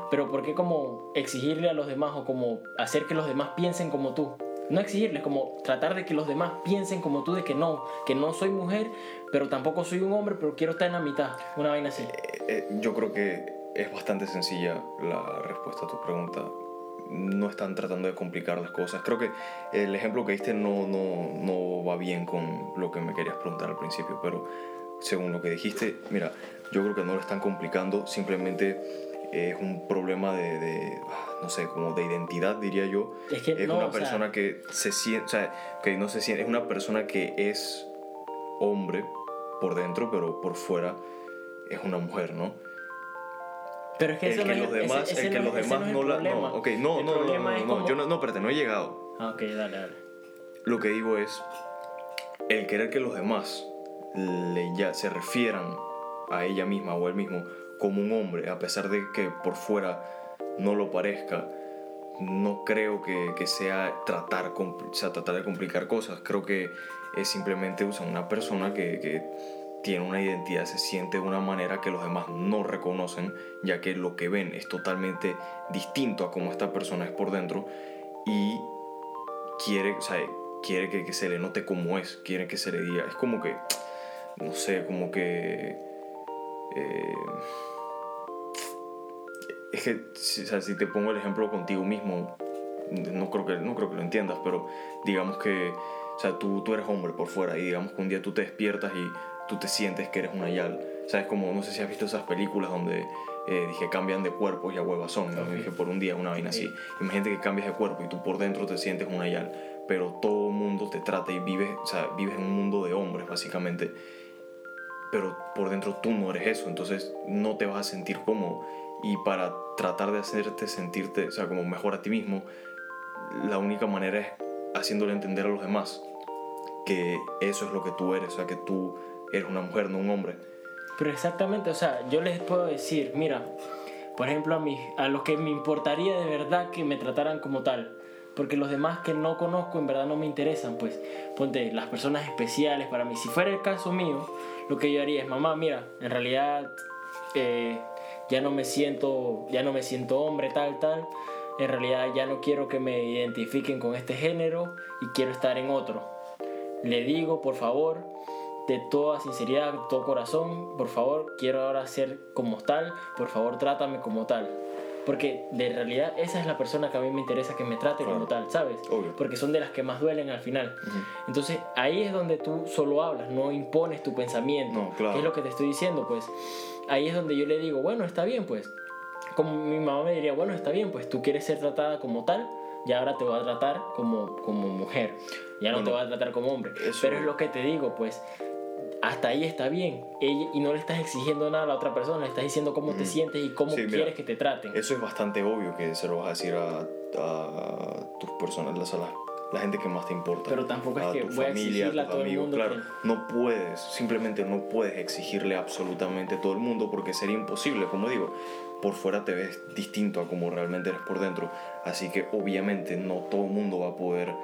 Pero ¿por qué como exigirle a los demás o como hacer que los demás piensen como tú? No exigirles, como tratar de que los demás piensen como tú, de que no, que no soy mujer, pero tampoco soy un hombre, pero quiero estar en la mitad. Una vaina así. Eh, eh, yo creo que es bastante sencilla la respuesta a tu pregunta. No están tratando de complicar las cosas. Creo que el ejemplo que diste no, no, no va bien con lo que me querías preguntar al principio, pero según lo que dijiste, mira, yo creo que no lo están complicando, simplemente es un problema de, de, ah, no sé, como de identidad, diría yo. Es que es no, una o sea- persona que se siente, o sea, que no se siente, es una persona que es hombre por dentro, pero por fuera es una mujer, ¿no? Pero es que eso el no que es los demás, ese- ese el que no los es- demás es no, la, no, ok, no, no, no, no, no, es no, como- yo no, no, espérate, no he llegado. Ah, ok, dale, dale. Lo que digo es el querer que los demás le ya se refieran a ella misma o él mismo como un hombre, a pesar de que por fuera no lo parezca, no creo que, que sea, tratar, o sea, tratar de complicar cosas. Creo que es simplemente o sea, una persona que, que tiene una identidad, se siente de una manera que los demás no reconocen, ya que lo que ven es totalmente distinto a cómo esta persona es por dentro y quiere, o sea, quiere que, que se le note como es, quiere que se le diga. Es como que, no sé, como que. Eh, es que, si, o sea, si te pongo el ejemplo contigo mismo, no creo que, no creo que lo entiendas, pero digamos que, o sea, tú, tú eres hombre por fuera y digamos que un día tú te despiertas y tú te sientes que eres una yal. O sea, es como, no sé si has visto esas películas donde eh, dije cambian de cuerpos y a huevas son, ¿no? Dije por un día una vaina Sí. así. Imagínate que cambias de cuerpo y tú por dentro te sientes una yal, pero todo el mundo te trata y vives, o sea, vives en un mundo de hombres básicamente, pero por dentro tú no eres eso, entonces no te vas a sentir cómodo y para tratar de hacerte sentirte, o sea, como mejor a ti mismo, la única manera es haciéndole entender a los demás que eso es lo que tú eres, o sea, que tú eres una mujer, no un hombre. Pero exactamente, o sea, yo les puedo decir, mira, por ejemplo, a, mí, a los que me importaría de verdad que me trataran como tal, porque los demás que no conozco en verdad no me interesan, pues ponte las personas especiales para mí. Si fuera el caso mío, lo que yo haría es, mamá, mira, en realidad eh, ya no me siento, ya no me siento hombre, tal, tal. En realidad ya no quiero que me identifiquen con este género y quiero estar en otro. Le digo, por favor, de toda sinceridad, de todo corazón, por favor, quiero ahora ser como tal, por favor, trátame como tal. Porque de realidad esa es la persona que a mí me interesa que me trate como tal, ¿sabes? Obvio. Porque son de las que más duelen al final. Entonces ahí es donde tú solo hablas, no impones tu pensamiento. No, claro. ¿Qué es lo que te estoy diciendo? Pues ahí es donde yo le digo, bueno, está bien, pues. Como mi mamá me diría, bueno, está bien, pues tú quieres ser tratada como tal, y ahora te voy a tratar como, como mujer. Ya no Bueno, te voy a tratar como hombre. eso- Pero es lo que te digo, pues hasta ahí está bien. Ella- y no le estás exigiendo nada a la otra persona, le estás diciendo cómo te sientes y cómo Sí, mira, quieres que te traten. Eso es bastante obvio que se lo vas a decir a, a tus personas, a la, la gente que más te importa. Pero tampoco es a que tu voy a familia, exigirle a tus todo el amigos, mundo Claro, que- no puedes, simplemente no puedes exigirle absolutamente a todo el mundo porque sería imposible, como digo. Por fuera te ves distinto a como realmente eres por dentro. Así que obviamente no todo el mundo va a poder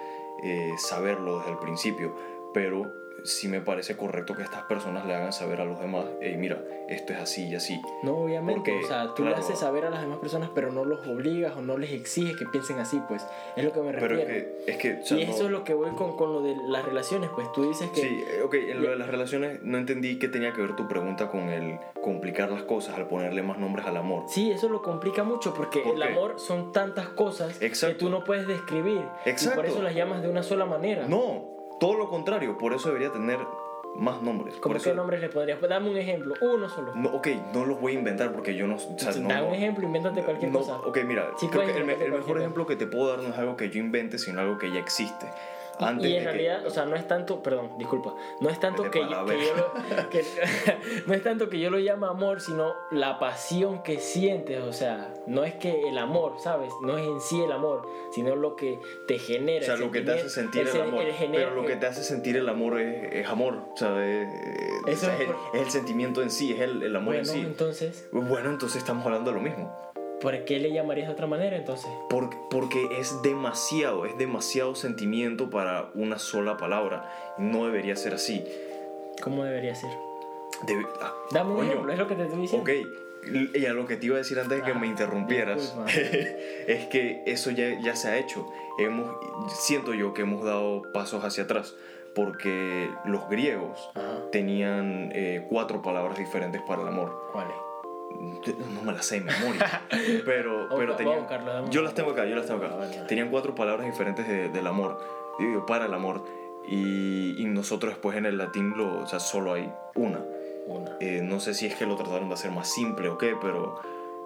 eh, saberlo desde el principio. Pero sí me parece correcto que estas personas le hagan saber a los demás, hey, mira, esto es así y así. No, obviamente, Porque, o sea, tú le haces saber a las demás personas, pero no los obligas o no les exiges que piensen así, pues es lo que me Pero refiero. es que, es que o sea, y no- eso es lo que voy con, con lo de las relaciones, pues tú dices que... Sí, ok, en lo de las relaciones no entendí qué tenía que ver tu pregunta con el complicar las cosas al ponerle más nombres al amor. Sí, eso lo complica mucho porque ¿Por el qué? amor son tantas cosas Exacto. que tú no puedes describir. Y Exacto. por eso las llamas de una sola manera. No, todo lo contrario, por eso debería tener más nombres. ¿Cómo qué eso, nombres le podrías? Dame un ejemplo, uno solo. No, ok, no los voy a inventar porque yo no... O sea, no, Dame no- un ejemplo, invéntate cualquier no, cosa. Ok, mira, Sí creo que el, el mejor ejemplo que te puedo dar no es algo que yo invente, sino algo que ya existe. Antes y en de que- realidad, o sea, no es tanto, perdón, disculpa, no es tanto que, la que yo lo, que- no es tanto que yo lo llame amor, sino la pasión que sientes, o sea, no es que el amor, ¿sabes? No es en sí el amor, sino lo que te genera. O sea, el lo que te hace sentir el, sen- amor. genera- pero lo que te hace sentir el amor es, es amor. O sea, es, es- Eso el, es el sentimiento en sí, es el, el amor Bueno, en sí. entonces, Bueno, entonces estamos hablando de lo mismo. ¿Por qué le llamarías de otra manera entonces? Por- porque es demasiado, es demasiado sentimiento para una sola palabra. No debería ser así. ¿Cómo debería ser? Debe- ah, Dame un coño, ejemplo, es lo que te estoy diciendo. Ok, y a lo que te iba a decir antes de que Ah, me interrumpieras es que eso ya, ya se ha hecho. Hemos, siento yo que hemos dado pasos hacia atrás porque los griegos Ajá. tenían eh, cuatro palabras diferentes para el amor. ¿Cuál es? No me las sé de memoria, pero, pero tenían... buscarlo, Yo las tengo acá, yo las tengo Ah, acá. vale. Tenían cuatro palabras diferentes de- del amor, digo, para el amor. Y, y nosotros después en el latín, lo, o sea, solo hay una. Una. Eh, no sé si es que lo trataron de hacer más simple o qué, pero,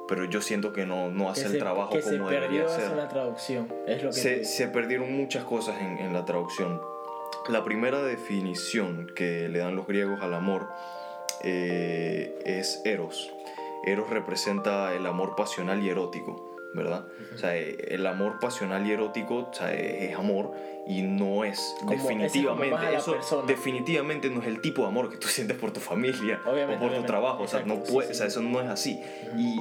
pero yo siento que no, no hace que el se, trabajo que se como perdió debería ser. en la traducción, es lo que Se, se perdieron muchas cosas en, en la traducción. La primera definición que le dan los griegos al amor eh, es eros. Eros representa el amor pasional y erótico, ¿verdad? O sea, eh, el amor pasional y erótico o sea, es, amor y no es Como- definitivamente eso persona. definitivamente no es el tipo de amor que tú sientes por tu familia Obviamente, o por tu obviamente. trabajo, o sea, no Exacto, sí, puede, sí, o sea, eso no es así. Y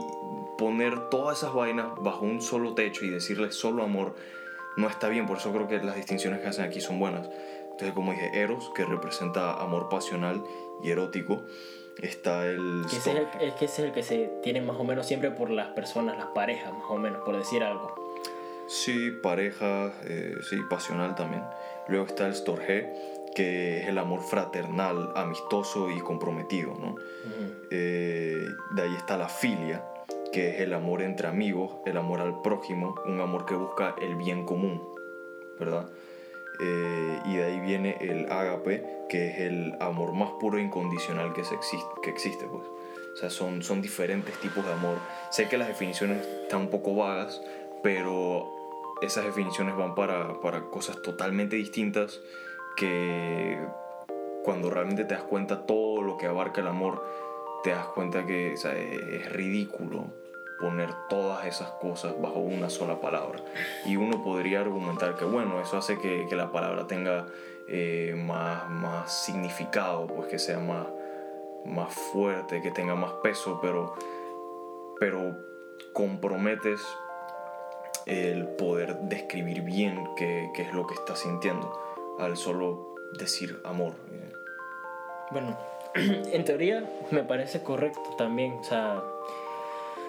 poner todas esas vainas bajo un solo techo y decirle solo amor no está bien, por eso creo que las distinciones que hacen aquí son buenas. Entonces, como dije, Eros, que representa amor pasional y erótico, está el... Que ese es, Storge. el, es que ese es el que se tiene más o menos siempre por las personas, las parejas, más o menos, por decir algo. Sí, pareja, eh, sí, pasional también. Luego está el Storge, que es el amor fraternal, amistoso y comprometido, ¿no? Eh, de ahí está la filia, que es el amor entre amigos, el amor al prójimo, un amor que busca el bien común, ¿verdad? Eh, y de ahí viene el ágape, que es el amor más puro e incondicional que, se existe, que existe, pues. O sea, son, son diferentes tipos de amor. Sé que las definiciones están un poco vagas, pero esas definiciones van para, para cosas totalmente distintas que cuando realmente te das cuenta todo lo que abarca el amor, te das cuenta que o sea, es ridículo poner todas esas cosas bajo una sola palabra. Y uno podría argumentar que, bueno, eso hace que, que la palabra tenga eh, más, más significado, pues que sea más, más fuerte, que tenga más peso, pero, pero comprometes el poder describir bien qué, qué es lo que estás sintiendo al solo decir amor. Bueno, en teoría me parece correcto también, o sea,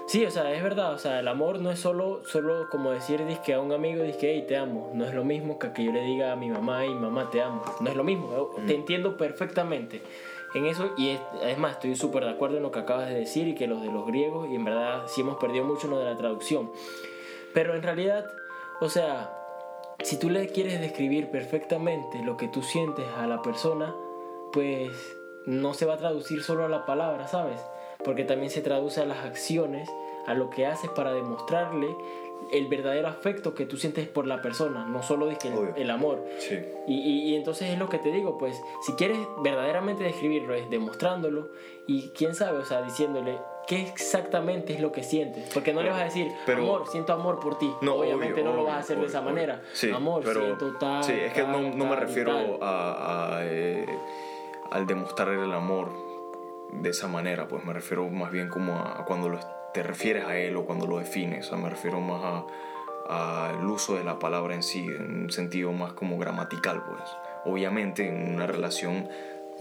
sí, o sea, es verdad, o sea, el amor no es solo, solo como decir que a un amigo, que hey, te amo, no es lo mismo que que yo le diga a mi mamá y mamá te amo, no es lo mismo, te entiendo perfectamente en eso y es, es más, estoy súper de acuerdo en lo que acabas de decir y que los de los griegos y en verdad sí hemos perdido mucho lo de la traducción, pero en realidad, o sea, si tú le quieres describir perfectamente lo que tú sientes a la persona, pues no se va a traducir solo a la palabra, ¿sabes? Porque también se traduce a las acciones, a lo que haces para demostrarle el verdadero afecto que tú sientes por la persona, no solo el, el, amor. Sí. Y, y, entonces es lo que te digo, pues si quieres verdaderamente describirlo es demostrándolo y quién sabe, o sea, diciéndole qué exactamente es lo que sientes. Porque no le vas a decir, amor, siento amor por ti. No, Obviamente no lo vas a hacer de esa manera. Sí, amor, pero, siento tal. Sí, es que no, no me refiero a, a eh, al demostrar el amor de esa manera, pues me refiero más bien como a, cuando lo, te refieres a él o cuando lo defines, o sea, me refiero más al uso de la palabra en sí, en un sentido más como gramatical, pues. Obviamente en una relación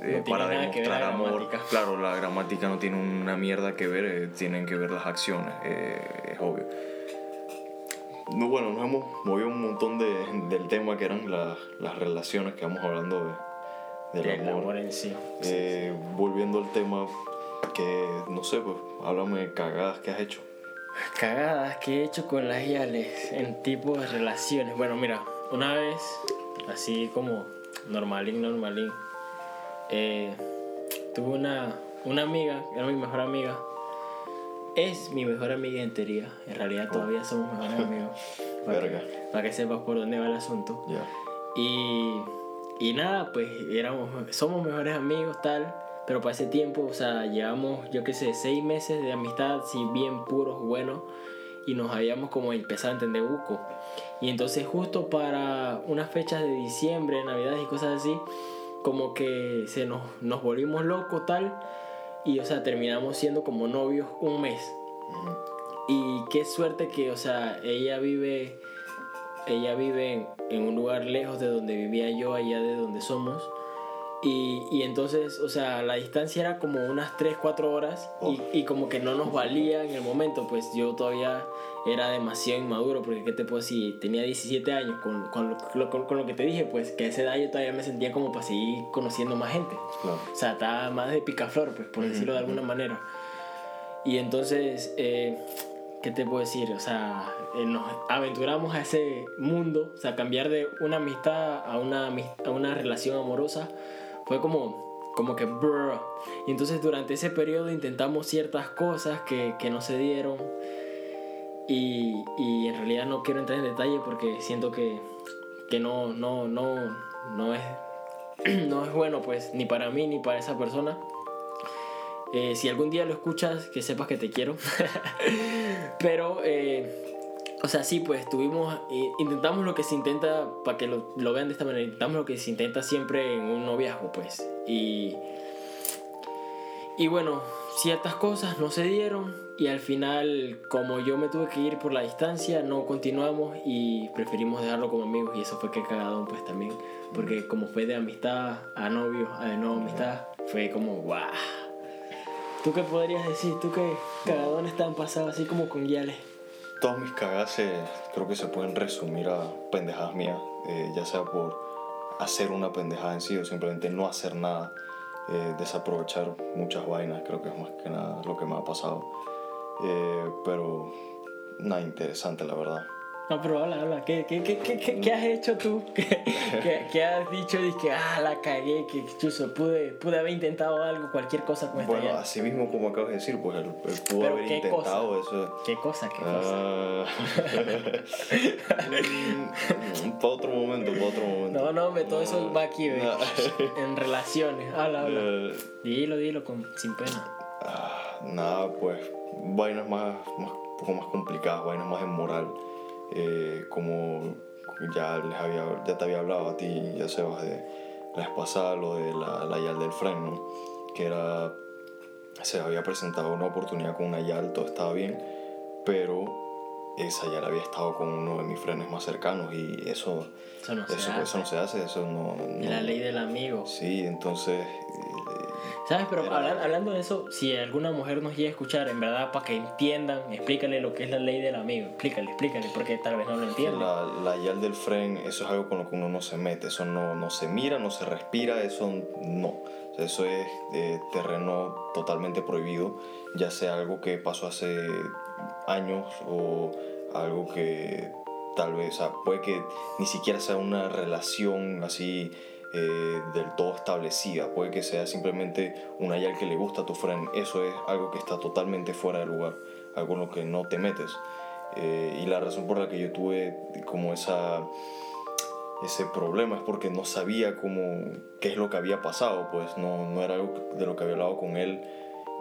eh, para demostrar amor, claro, la gramática no tiene una mierda que ver, eh, tienen que ver las acciones, eh, es obvio. No, bueno, nos hemos movido un montón de, del tema que eran las relaciones que vamos hablando de del amor. en sí. Eh, volviendo al tema, que no sé, pues háblame de cagadas que has hecho. Cagadas que he hecho con las Yales en tipo de relaciones. Bueno, mira, una vez, así como normalín, normalín, eh, tuve una, una amiga, era mi mejor amiga. Es mi mejor amiga en teoría. En realidad todavía somos mejores amigos. Para, Que, para que sepas por dónde va el asunto. Ya. Y y nada, pues éramos, somos mejores amigos, tal. Pero para ese tiempo, o sea, llevamos, yo qué sé, seis meses de amistad, si bien puros, buenos. Y nos habíamos como empezado a entender buco. Y entonces justo para unas fechas de diciembre, navidades y cosas así, como que se nos, nos volvimos locos, tal. Y, o sea, terminamos siendo como novios un mes. Y qué suerte que, o sea, ella vive ella vive en, un lugar lejos de donde vivía yo, allá de donde somos. Y, y, entonces, o sea, la distancia era como unas 3, 4 horas y, y, como que no nos valía en el momento, pues yo todavía era demasiado inmaduro, porque ¿qué te puedo decir? Tenía 17 años, con, con, lo, con, lo que te dije, pues que a esa edad yo todavía me sentía como para seguir conociendo más gente. O sea, estaba más de picaflor, pues por decirlo de alguna manera. Y entonces, eh, ¿qué te puedo decir? O sea, eh, nos aventuramos a ese mundo, o sea, cambiar de una amistad a una, a una relación amorosa, fue como, como que, brr. Y entonces durante ese periodo intentamos ciertas cosas que, que no se dieron. Y, y, en realidad no quiero entrar en detalle porque siento que, que no, no, no, no, es, no es bueno, pues, ni para mí ni para esa persona. Eh, si algún día lo escuchas, que sepas que te quiero. Pero, eh, o sea, sí, pues tuvimos, intentamos lo que se intenta, para que lo, lo, vean de esta manera, intentamos lo que se intenta siempre en un noviazgo, pues. Y, y bueno, ciertas cosas no se dieron y al final, como yo me tuve que ir por la distancia, no continuamos y preferimos dejarlo como amigos y eso fue que cagado pues también, porque como fue de amistad a novio, a de nuevo amistad, fue como guau. ¿Tú qué podrías decir? ¿Tú qué cagadones te han pasado así como con guiales? Todas mis cagadas creo que se pueden resumir a pendejadas mías, eh, ya sea por hacer una pendejada en sí o simplemente no hacer nada, eh, desaprovechar muchas vainas, creo que es más que nada lo que me ha pasado. Eh, pero nada interesante, la verdad. No, pero habla, habla. ¿Qué, qué, qué, qué, qué has hecho tú? ¿Qué, qué, has dicho? Dices que, ah, la cagué, que chuzo, pude, pude haber intentado algo, cualquier cosa con Bueno, así mismo como acabas de decir, pues él, pudo haber intentado eso. ¿Qué cosa? ¿Qué cosa? Uh, para otro momento, para otro momento. No, no, me, todo eso va aquí, ve. en relaciones. Habla, habla. Uh, dilo, dilo, con, sin pena. Uh, nada, pues, vainas más, más, un poco más complicadas, vainas más en moral. Eh, como, ya, les había, ya te había hablado a ti, ya Sebas, de la vez pasada, lo de la, la Yal del Fren, ¿no? Que era, se había presentado una oportunidad con una Yal, todo estaba bien, pero esa ya había estado con uno de mis frenes más cercanos y eso, Eso no se eso, hace. eso no se hace, eso no... Y la no- ley del amigo. Sí, entonces... ¿Sabes? Pero Era- habla- hablando de eso, si alguna mujer nos llega a escuchar, en verdad, para que entiendan, explícale lo que es la ley del amigo. Explícale, explícale, porque tal vez no lo entienden. La, la yal del fren, eso es algo con lo que uno no se mete, eso no, no se mira, no se respira, eso no. Eso es eh, terreno totalmente prohibido, ya sea algo que pasó hace años o algo que tal vez, o sea, puede que ni siquiera sea una relación así eh, del todo establecida, puede que sea simplemente una yal que le gusta a tu friend, eso es algo que está totalmente fuera de lugar, algo en lo que no te metes. Eh, y la razón por la que yo tuve como esa ese problema es porque no sabía cómo qué es lo que había pasado pues. No, no era algo de lo que había hablado con él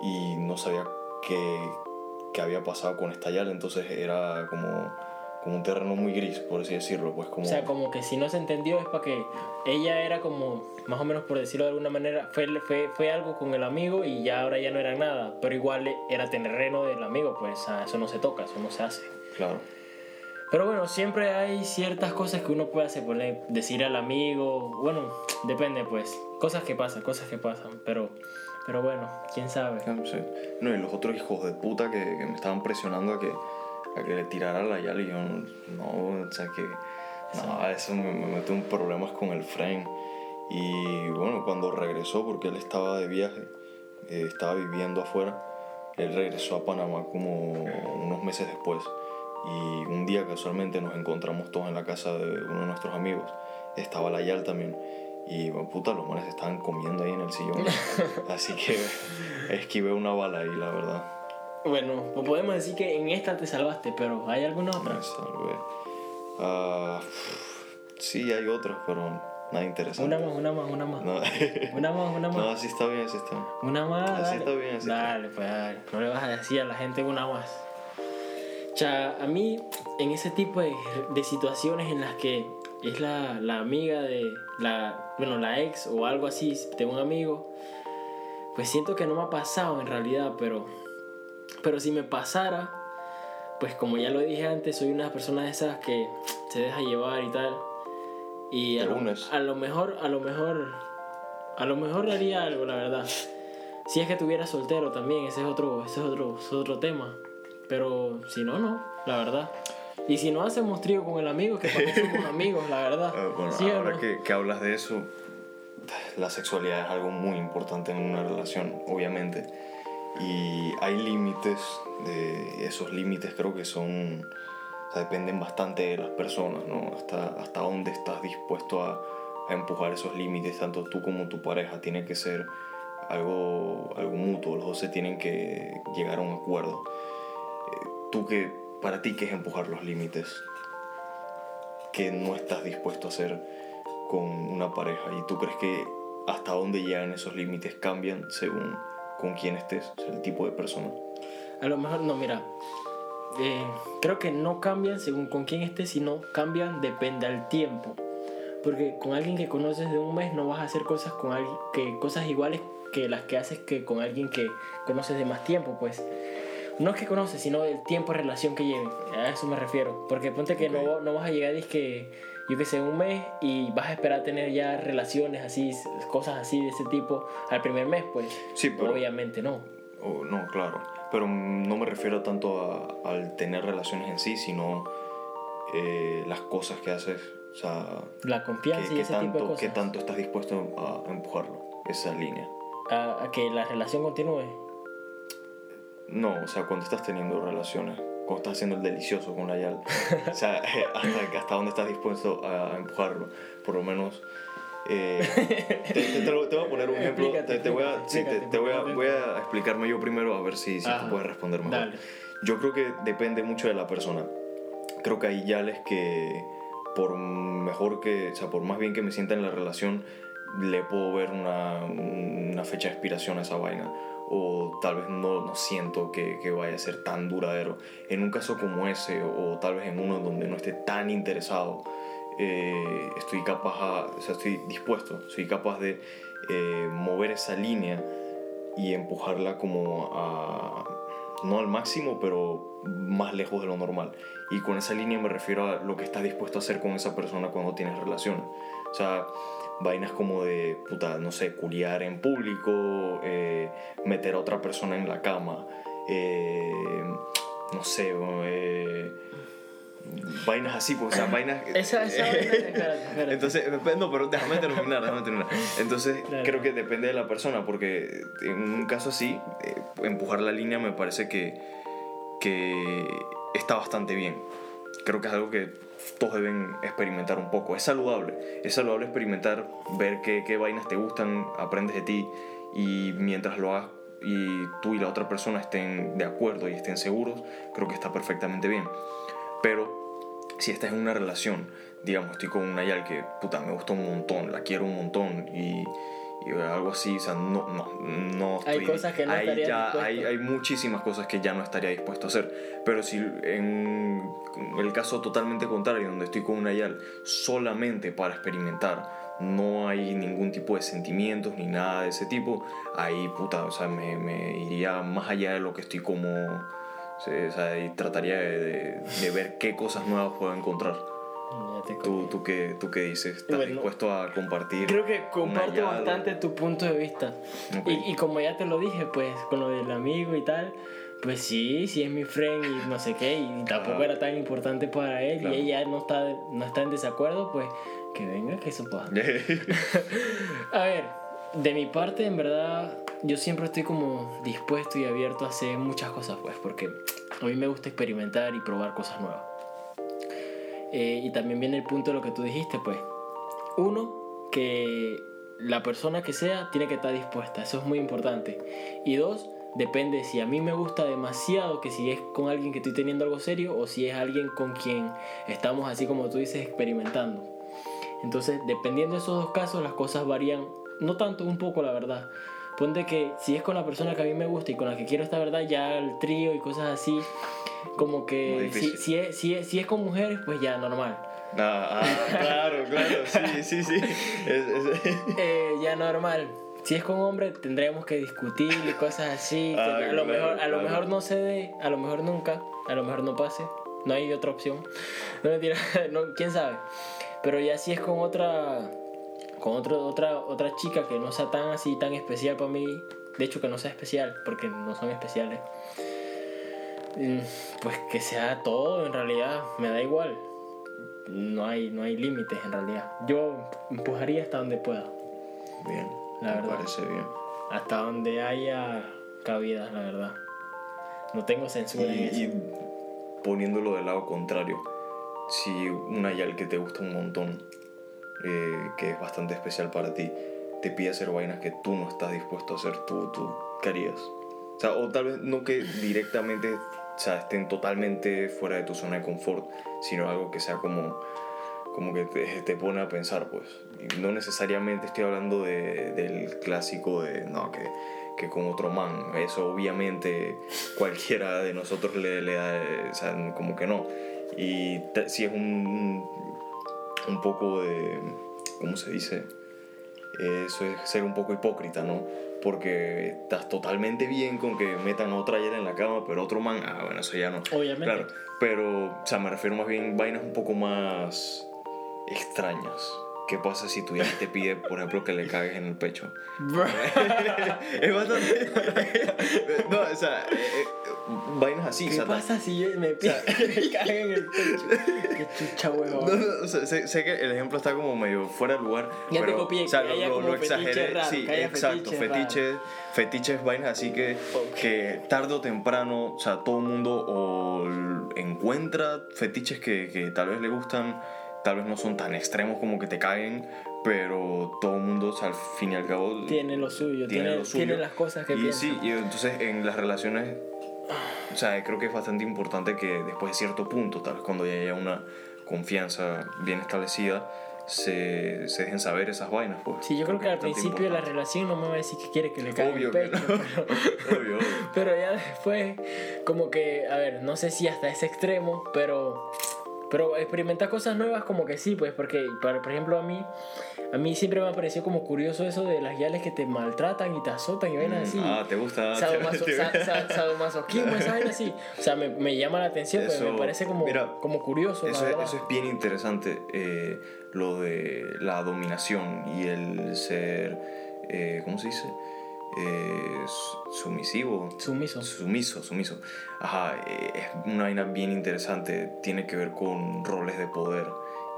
y no sabía qué, qué había pasado con esta Yal entonces era como, como un terreno muy gris por así decirlo pues como O sea, como que si no se entendió es para que ella era como, más o menos por decirlo de alguna manera, fue, fue, fue algo con el amigo y ya ahora ya no era nada, pero igual era terreno del amigo, pues eso no se toca, eso no se hace. claro Pero bueno, siempre hay ciertas cosas que uno puede hacer, poner, decir al amigo, bueno, depende pues, cosas que pasan, cosas que pasan, pero, pero bueno, quién sabe. Ah, sí. no y los otros hijos de puta que, que me estaban presionando a que a que le tirara la Yal y yo no o sea que no, eso me, me metió en problemas con el frame y bueno cuando regresó porque él estaba de viaje eh, estaba viviendo afuera él regresó a Panamá como unos meses después. Y un día casualmente nos encontramos todos en la casa de uno de nuestros amigos. Estaba la Yal también. Y bueno, puta los manes estaban comiendo ahí en el sillón. Así que esquivé una bala ahí la verdad Bueno, pues podemos decir que en esta te salvaste, pero ¿hay alguna otra? Me salvé. Ah, sí, hay otras, pero nada interesante. Una más, una más, una más. No, Una más, una más. no, así está bien, así está bien. Una más. Así dale. está bien, así está Dale, pues dale. No le vas a decir a la gente una más. Cha, a mí, en ese tipo de, de situaciones en las que es la, la amiga de la, bueno, la ex o algo así de un amigo, pues siento que no me ha pasado en realidad, pero, pero si me pasara, pues como ya lo dije antes, soy una persona de esas que se deja llevar y tal. Y a lo, unes. a lo mejor, a lo mejor, a lo mejor haría algo, la verdad. Si es que tuviera soltero también, ese es otro, ese es otro, ese es otro tema. Pero si no, no, la verdad. Y si no hacemos trío con el amigo, que para somos amigos, la verdad. Ah, bueno, ¿Sí o ahora no? que, que hablas de eso, la sexualidad es algo muy importante en una relación, obviamente. Y hay límites, de esos límites creo que son, o sea, dependen bastante de las personas, ¿no? Hasta, hasta dónde estás dispuesto a, a empujar esos límites, tanto tú como tu pareja. Tiene que ser algo, algo mutuo, los dos se tienen que llegar a un acuerdo. Eh, tú que, para ti, ¿qué es empujar los límites? que no estás dispuesto a hacer con una pareja y tú crees que hasta dónde llegan esos límites cambian según con quién estés, o sea, el tipo de persona. A lo mejor, no, mira. eh, creo que no cambian según con quién estés, sino cambian depende del tiempo. Porque con alguien que conoces de un mes no vas a hacer cosas con alguien que cosas iguales que las que haces que con alguien que conoces de más tiempo, pues. No es que conoces, sino el tiempo de relación que lleven. A eso me refiero. Porque ponte que no, no vas a llegar, que yo que sé, un mes y vas a esperar tener ya relaciones así, cosas así de ese tipo al primer mes, pues. Sí, pero- Obviamente no. Oh, no, claro, pero no me refiero tanto a- al tener relaciones en sí, sino eh, las cosas que haces, o sea, La confianza y qué ese tipo de tanto, cosas. qué tanto estás dispuesto a empujarlo, esa línea. a, a que la relación continúe. No, o sea, cuando estás teniendo relaciones, cuando estás haciendo el delicioso con la yal, o sea, hasta, hasta dónde estás dispuesto a empujarlo, por lo menos. eh, te, te- te lo- te voy a poner un ejemplo, Explícate, te, voy a, sí, te- voy a, voy a explicarme yo primero a ver si, si tú puedes responder mejor. Dale. Yo creo que depende mucho de la persona. Creo que hay yales que, por mejor que, o sea, por más bien que me sienta en la relación, le puedo ver una, una fecha de expiración a esa vaina. O tal vez no, no siento que, que vaya a ser tan duradero. En un caso como ese, o, tal vez en uno donde no esté tan interesado, eh, estoy capaz, a- o sea, estoy dispuesto, soy capaz de eh, mover esa línea y empujarla como a, no al máximo, pero más lejos de lo normal. Y con esa línea me refiero a lo que estás dispuesto a hacer con esa persona cuando tienes relaciones. O sea, vainas como de, puta, no sé, culiar en público, eh, meter a otra persona en la cama, eh, no sé, eh, vainas así, pues, o sea, vainas... Esa, esa vaina- espérate, espérate. Entonces, no, pero déjame terminar, déjame terminar. Entonces, creo que depende de la persona, porque en un caso así, eh, empujar la línea me parece que, que está bastante bien. Creo que es algo que todos deben experimentar un poco. Es saludable, es saludable experimentar, ver qué, qué vainas te gustan, aprendes de ti y mientras lo hagas y tú y la otra persona estén de acuerdo y estén seguros, creo que está perfectamente bien. Pero si estás en una relación, digamos, estoy con una Yal que, puta, me gusta un montón, la quiero un montón y, y algo así, o sea, no, no, no Hay estoy... cosas que no ahí estarías ya, dispuesto. hay, hay muchísimas cosas que ya no estaría dispuesto a hacer. Pero si en el caso totalmente contrario, donde estoy con una Yal solamente para experimentar, no hay ningún tipo de sentimientos ni nada de ese tipo, ahí, puta, o sea, me, me iría más allá de lo que estoy como... O sea, y trataría de, de- de ver qué cosas nuevas puedo encontrar. ¿Tú, tú, qué, ¿Tú qué dices? ¿Estás Bueno, dispuesto a compartir? Creo que comparto bastante tu punto de vista. Ok. Y, y como ya te lo dije, pues con lo del amigo y tal, pues sí, sí es mi friend y no sé qué, y tampoco era tan importante para él Claro. y ella no está, no está en desacuerdo, pues que venga, que eso pasa. A ver, de mi parte, en verdad, yo siempre estoy como dispuesto y abierto a hacer muchas cosas, pues, porque a mí me gusta experimentar y probar cosas nuevas. Eh, y también viene el punto de lo que tú dijiste, pues. Uno, que la persona que sea tiene que estar dispuesta, eso es muy importante. Y dos, depende si a mí me gusta demasiado, que si es con alguien que estoy teniendo algo serio o si es alguien con quien estamos, así como tú dices, experimentando. Entonces, dependiendo de esos dos casos, las cosas varían, no tanto, un poco, la verdad. Ponte que si es con la persona que a mí me gusta y con la que quiero esta verdad, ya el trío y cosas así, como que si, si, es, si, es, si es con mujeres, pues ya normal. Ah, ah, claro, claro, sí, sí, sí. Es- es- Eh, ya normal. Si es con hombre, tendremos que discutir y cosas así. que Ah, a lo claro, mejor, a lo claro. mejor no se dé, a lo mejor nunca, a lo mejor no pase. No hay otra opción. No mentira, no, quién sabe. Pero ya si es con otra, con otro, otra, otra chica que no sea tan así, tan especial para mí. De hecho, que no sea especial, porque no son especiales. Mm, Pues que sea todo, en realidad, me da igual. No hay, no hay límites, en realidad. Yo empujaría hasta donde pueda. Bien, La me verdad. parece bien. Hasta donde haya cabida, la verdad. No tengo Y, censura en eso. y poniéndolo del lado contrario, si una Yal que te gusta un montón, eh, que es bastante especial para ti, te pide hacer vainas que tú no estás dispuesto a hacer, ¿tú, tú qué harías? O sea, o tal vez no que directamente o sea, estén totalmente fuera de tu zona de confort, sino algo que sea como, como que te, te pone a pensar, pues. Y no necesariamente estoy hablando de- del clásico de, no, que, que con otro man. Eso obviamente cualquiera de nosotros le, le da, o sea, como que no. Y te- si es un, un poco de, ¿cómo se dice? Eso es ser un poco hipócrita, ¿no? Porque estás totalmente bien con que metan a otra ayer en la cama, pero otro man, ah, bueno, eso ya no. Obviamente. Claro, pero, o sea, me refiero más bien a vainas un poco más extrañas. ¿Qué pasa si tu hija te pide, por ejemplo, que le cagues en el pecho? es bastante. no, o sea, eh, eh, vainas así. o ¿Qué sea, pasa si yo me pido me cae en el pecho? Qué chucha huevón. No, no, o sea, sé, sé que el ejemplo está como medio fuera de lugar. Ya te pero, copié, o sea, que lo, lo- exageré. raro, sí, que exacto. fetiche Fetiches, fetiches, vainas así que, Ok. que tarde o temprano, o sea, todo el mundo o encuentra fetiches que, que tal vez le gustan, tal vez no son tan extremos como que te caen, pero todo el mundo, o sea, al fin y al cabo, Tiene lo suyo, tiene, lo suyo. tiene las cosas que y piensa. sí, y entonces en las relaciones, o sea, creo que es bastante importante que después de cierto punto, tal vez cuando ya haya una confianza bien establecida, se, se dejen saber esas vainas, pues. Sí, yo creo que al es bastante principio de la importante. relación no me va a decir que quiere que le caiga Obvio el que pecho. no. pero- Obvio, obvio. Pero ya después, como que, a ver, no sé si hasta ese extremo, pero, Pero experimentar cosas nuevas como que sí, pues, porque, por por ejemplo, a mí, a mí siempre me ha parecido como curioso eso de las yales que te maltratan y te azotan y vainas así. Ah, ¿te gusta? Sadomaso- Te- sa- sa- sadomasoquismo, esa vaina así. O sea, me, me llama la atención, pues, Eso- me parece como, mira, como curioso. Eso es, eso es bien interesante, eh, lo de la dominación y el ser, eh, ¿cómo se dice? Eh, su- sumisivo. Sumiso. Sumiso, sumiso. Ajá, eh, es una vaina bien interesante, tiene que ver con roles de poder.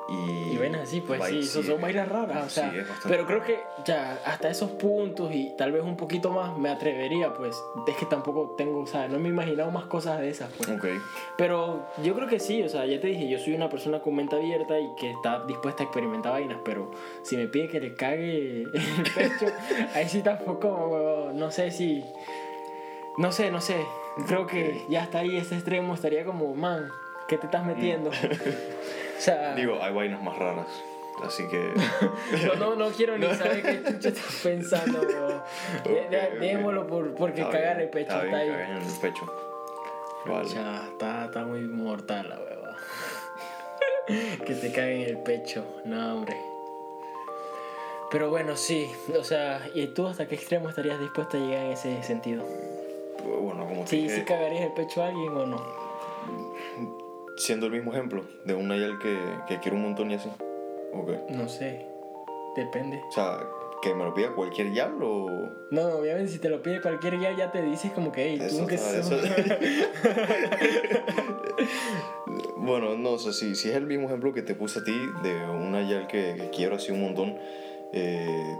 Y, Y vainas así, pues vai- sí, son, son vainas raras, o sea, Sí, pero creo que ya hasta esos puntos y tal vez un poquito más me atrevería, pues, es que tampoco tengo, o sea, no me he imaginado más cosas de esas, pues. Pero yo creo que sí, o sea, ya te dije, yo soy una persona con mente abierta y que está dispuesta a experimentar vainas, pero si me pide que le cague el pecho, ahí sí tampoco, no sé si, no sé, no sé, creo que ya hasta ahí ese extremo estaría como, man, ¿qué te estás metiendo? o sea, digo, hay vainas más raras, así que... no, no, no quiero ni saber qué chucha estás pensando, bro. De- de-. Dejémoslo por, porque Está bien, el pecho está está, bien, ahí. cagar en el pecho. Vale. Ya, está, está muy mortal la hueva. que te cae en el pecho. No, hombre. Pero bueno, sí. O sea, ¿y tú hasta qué extremo estarías dispuesto a llegar en ese sentido? Bueno, como te ¿Sí, dije, sí cagarías el pecho a alguien o no? Siendo el mismo ejemplo de un Nayel que, que quiere un montón y así. Ok. No sé. Depende. O sea, que me lo pida cualquier yal o. No, obviamente si te lo pide cualquier día ya te dices como que, hey, tú que está- sos- bueno, no sé, si, si es el mismo ejemplo que te puse a ti de un Nayel que, que quiero así un montón, eh,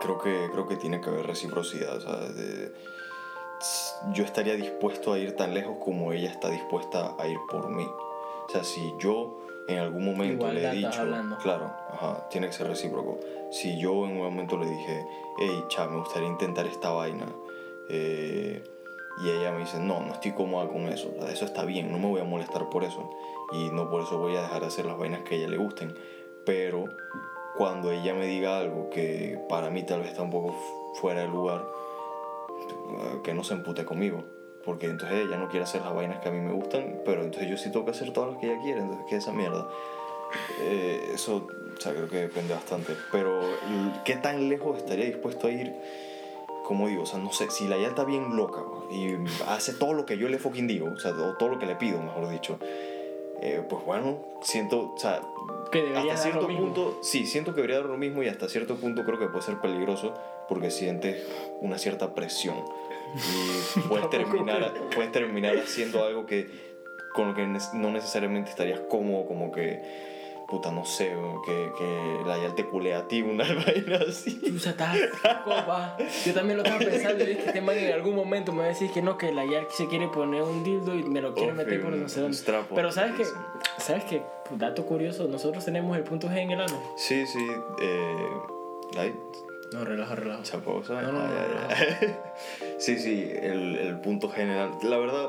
creo, que, creo que tiene que haber reciprocidad. O sea, de- yo estaría dispuesto a ir tan lejos como ella está dispuesta a ir por mí. O sea, si yo en algún momento Igualdad le he dicho, claro, ajá, tiene que ser recíproco. Si yo en un momento le dije, hey, cha, me gustaría intentar esta vaina, eh, y ella me dice, no, no estoy cómoda con eso, eso está bien, no me voy a molestar por eso, y no por eso voy a dejar de hacer las vainas que a ella le gusten, pero cuando ella me diga algo que para mí tal vez está un poco fuera de lugar, que no se empute conmigo. Porque entonces ella no quiere hacer las vainas que a mí me gustan, pero entonces yo sí tengo que hacer todas las que ella quiere, entonces ¿qué es esa mierda? Eh, eso, o sea, creo que depende bastante. Pero, ¿qué tan lejos estaría dispuesto a ir? Como digo, o sea, no sé, si la ya está bien loca y hace todo lo que yo le fucking digo, o sea, todo lo que le pido, mejor dicho, eh, pues bueno, siento, o sea, que debería hasta dar lo cierto mismo. punto, sí, siento que debería dar lo mismo y hasta cierto punto creo que puede ser peligroso porque sientes una cierta presión y puedes terminar, puedes terminar haciendo algo que con lo que no necesariamente estarías cómodo, como que, puta, no sé, que, que la Yal te culea a ti, una vaina así. Va. Yo también lo estaba pensando. Y es que este man en algún momento me va a decir que no, que la Yark se quiere poner un dildo y me lo quiere Uf, meter por no sé dónde. Pero ¿sabes dicen. ¿Sabes qué? Dato curioso, nosotros tenemos el punto G en el ano. Sí, sí, eh, ahí, No, relaja, relaja. Chapo, ¿sabes? No, no, no, Ah, ya. sí, sí, el, el punto general. La verdad,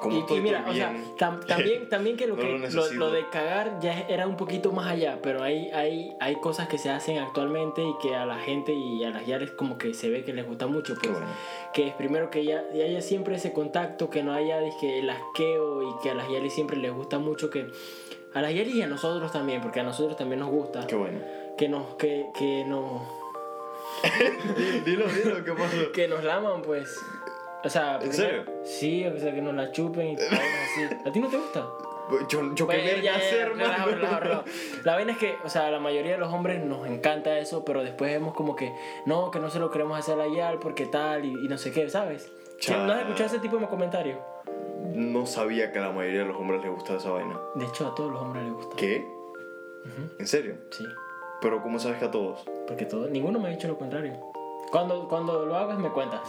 como Y, estoy y mira, o sea, tam- también, también que lo No que lo lo, de cagar ya era un poquito más allá, pero hay, hay, hay cosas que se hacen actualmente y que a la gente y a las yares como que se ve que les gusta mucho. Pues, bueno. que es primero que ya, ya haya siempre ese contacto, que no haya dizque, el asqueo y que a las yaris siempre les gusta mucho que a las yaris y a nosotros también, porque a nosotros también nos gusta Qué bueno. que nos que, que nos Dilo, dilo, ¿qué pasó? que nos laman pues. O sea, ¿En serio? Sí, o sea, que nos la chupen y así. ¿A ti no te gusta? Yo, yo qué Bueno, verga ya, hacer, relaja, mano? relaja, relaja. La vaina es que, o sea, la mayoría de los hombres nos encanta eso, pero después vemos como que, no, que no se lo queremos hacer a Yal porque tal y, y no sé qué, ¿sabes? Cha. ¿No has escuchado ese tipo de comentarios? No sabía que a la mayoría de los hombres les gustaba esa vaina. De hecho, a todos los hombres les gusta. ¿Qué? ¿En serio? Sí, Pero ¿cómo sabes que a todos? porque todo, ninguno me ha dicho lo contrario. Cuando, cuando lo hagas, me cuentas.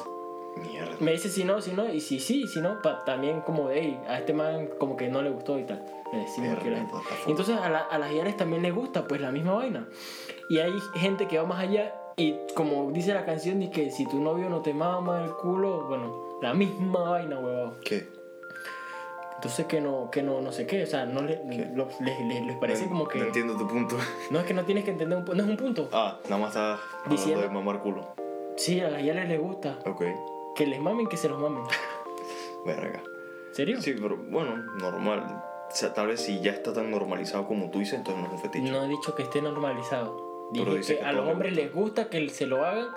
Mierda. Me dices si no, si no, y si sí, si no, pa- también como, hey, a este man como que no le gustó y tal. Le decimos Mierda, que la gente. entonces a, la- a las Yares también les gusta pues la misma vaina. Y hay gente que va más allá y como dice la canción, dice que si tu novio no te mama el culo, bueno, la misma vaina, huevón. ¿Qué? Entonces que no, que no, no sé qué, o sea, no le- lo- les, les- les parece No- como que... No entiendo tu punto. No es que no tienes que entender un punto, no es un punto. Ah, nada más estás Diciendo- de mamar culo. Sí, a las Yares les gusta. Ok. Que les mamen, que se los mamen. Verga. ¿Serio? Sí, pero bueno, normal. sea, tal vez si ya está tan normalizado como tú dices, entonces no es un fetiche. No he dicho que esté normalizado. Dije que, que a los hombres les gusta que se lo hagan,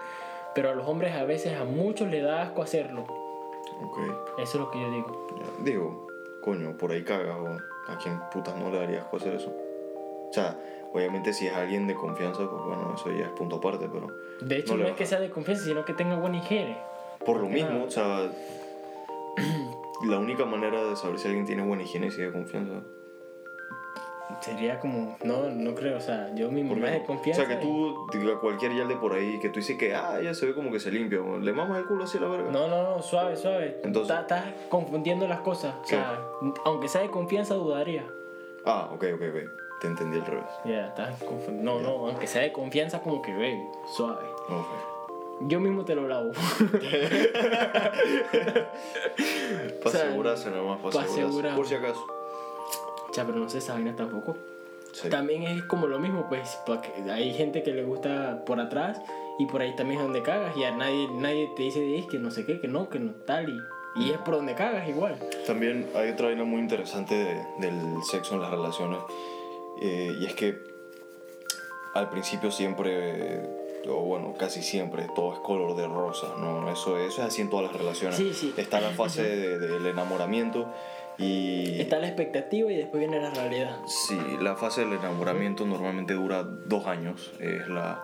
pero a los hombres a veces a muchos les da asco hacerlo. Ok. Eso es lo que yo digo. Ya, Digo, coño, por ahí cagas o a quien putas no le darías hacer eso. O sea, obviamente si es alguien de confianza, pues bueno, eso ya es punto aparte, pero De hecho, No no, es que sea de confianza, sino que tenga buena higiene. por lo mismo, nada. o sea, la única manera de saber si alguien tiene buena higiene es si es de confianza. Sería como, no, no creo, o sea, yo mi ¿Por mamá qué es de confianza. O sea, que tú diga cualquier yal de por ahí que tú dices que, ah, ella se ve como que se limpia, le mamas el culo así a la verga. No, no, no, suave, suave. Entonces- Estás confundiendo las cosas. O sea, aunque sea de confianza, dudaría. Ah, ok, ok, ok. Te entendí al revés. Ya, estás confundiendo. No, no, aunque sea de confianza, como que, baby, suave. Yo mismo te lo lavo. Para asegurarse nada más, para pa' asegurarse. asegurar. Por si acaso. Ya, pero no sé esa vaina tampoco. Sí. También es como lo mismo, pues, porque hay gente que le gusta por atrás y por ahí también es donde cagas y a nadie, nadie te dice "Es que no sé qué, que no, que no, tal y, y es por donde cagas igual. También hay otra vaina muy interesante de- del sexo en las relaciones. eh, y es que al principio siempre, o bueno, casi siempre, todo es color de rosa, ¿no? Eso, eso es así en todas las relaciones. Sí, sí. Está la fase de- del enamoramiento y... Está la expectativa y después viene la realidad. Sí, la fase del enamoramiento normalmente dura dos años, es la,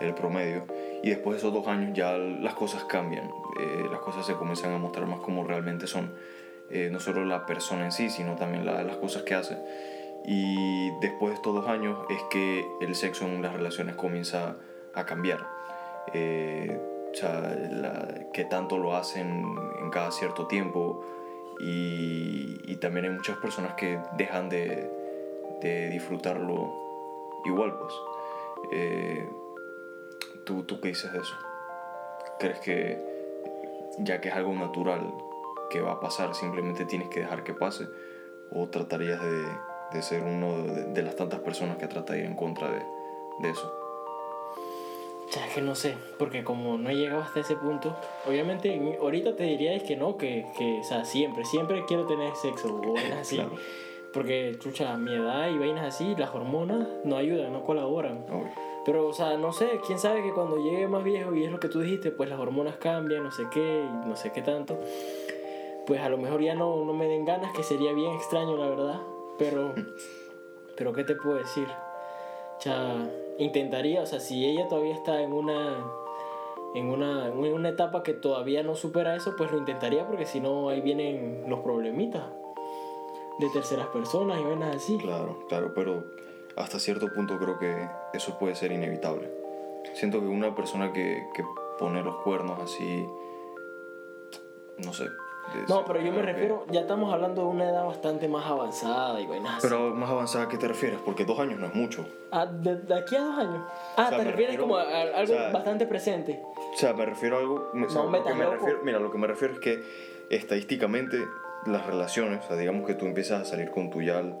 el promedio. Y después de esos dos años ya las cosas cambian, eh, las cosas se comienzan a mostrar más como realmente son. Eh, no solo la persona en sí, sino también la- las cosas que hace. Y después de estos dos años es que el sexo en las relaciones comienza a cambiar. Eh, o sea, la- qué tanto lo hacen en cada cierto tiempo. Y, y también hay muchas personas que dejan de, de disfrutarlo igual, pues. Eh, ¿tú, ¿Tú qué dices de eso? ¿Crees que ya que es algo natural que va a pasar, simplemente tienes que dejar que pase? ¿O tratarías de, de ser uno de, de las tantas personas que trata en contra de, de eso? O sea, es que no sé, porque como no he llegado hasta ese punto, obviamente en- ahorita te diría es que no, que, que o sea, siempre, siempre quiero tener sexo o vainas así. Claro. Porque, chucha, mi edad y vainas así, las hormonas no ayudan, no colaboran. Obvio. Pero, o sea, no sé, quién sabe que cuando llegue más viejo, y es lo que tú dijiste, pues las hormonas cambian, no sé qué, y no sé qué tanto. Pues a lo mejor ya no, no me den ganas, que sería bien extraño, la verdad. Pero, pero ¿qué te puedo decir? O sea, intentaría, o sea, si ella todavía está en una, en una, en una etapa que todavía no supera eso, pues lo intentaría, porque si no, ahí vienen los problemitas de terceras personas y vainas así. Claro, claro, pero hasta cierto punto creo que eso puede ser inevitable. Siento que una persona que, que pone los cuernos así, no sé. No, pero yo me refiero, ya estamos hablando de una edad bastante más avanzada y vainas así. Pero más avanzada, ¿a qué te refieres? Porque dos años no es mucho. Ah, de, de aquí a dos años. Ah, O sea, te refieres refiero- como a, a algo o sea, bastante presente. O sea, me refiero a algo. o sea, No, me lo que estás me refiero, mira, lo que me refiero es que estadísticamente las relaciones, o sea, digamos que tú empiezas a salir con tu yal,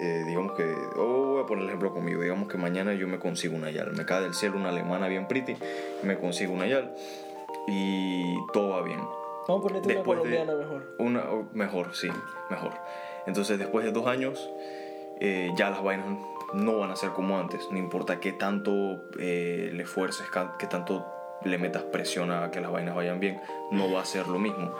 eh, digamos que. Oh, voy a poner el ejemplo conmigo. Digamos que mañana yo me consigo una yal. Me cae del cielo una alemana bien pretty, me consigo una yal y todo va bien. Vamos a ponerte una Después de- colombiana mejor. Una, o mejor, sí, mejor. Entonces, después de dos años, eh, ya las vainas no van a ser como antes. No importa qué tanto eh, le esfuerces, qué tanto le metas presión a que las vainas vayan bien, no va a ser lo mismo.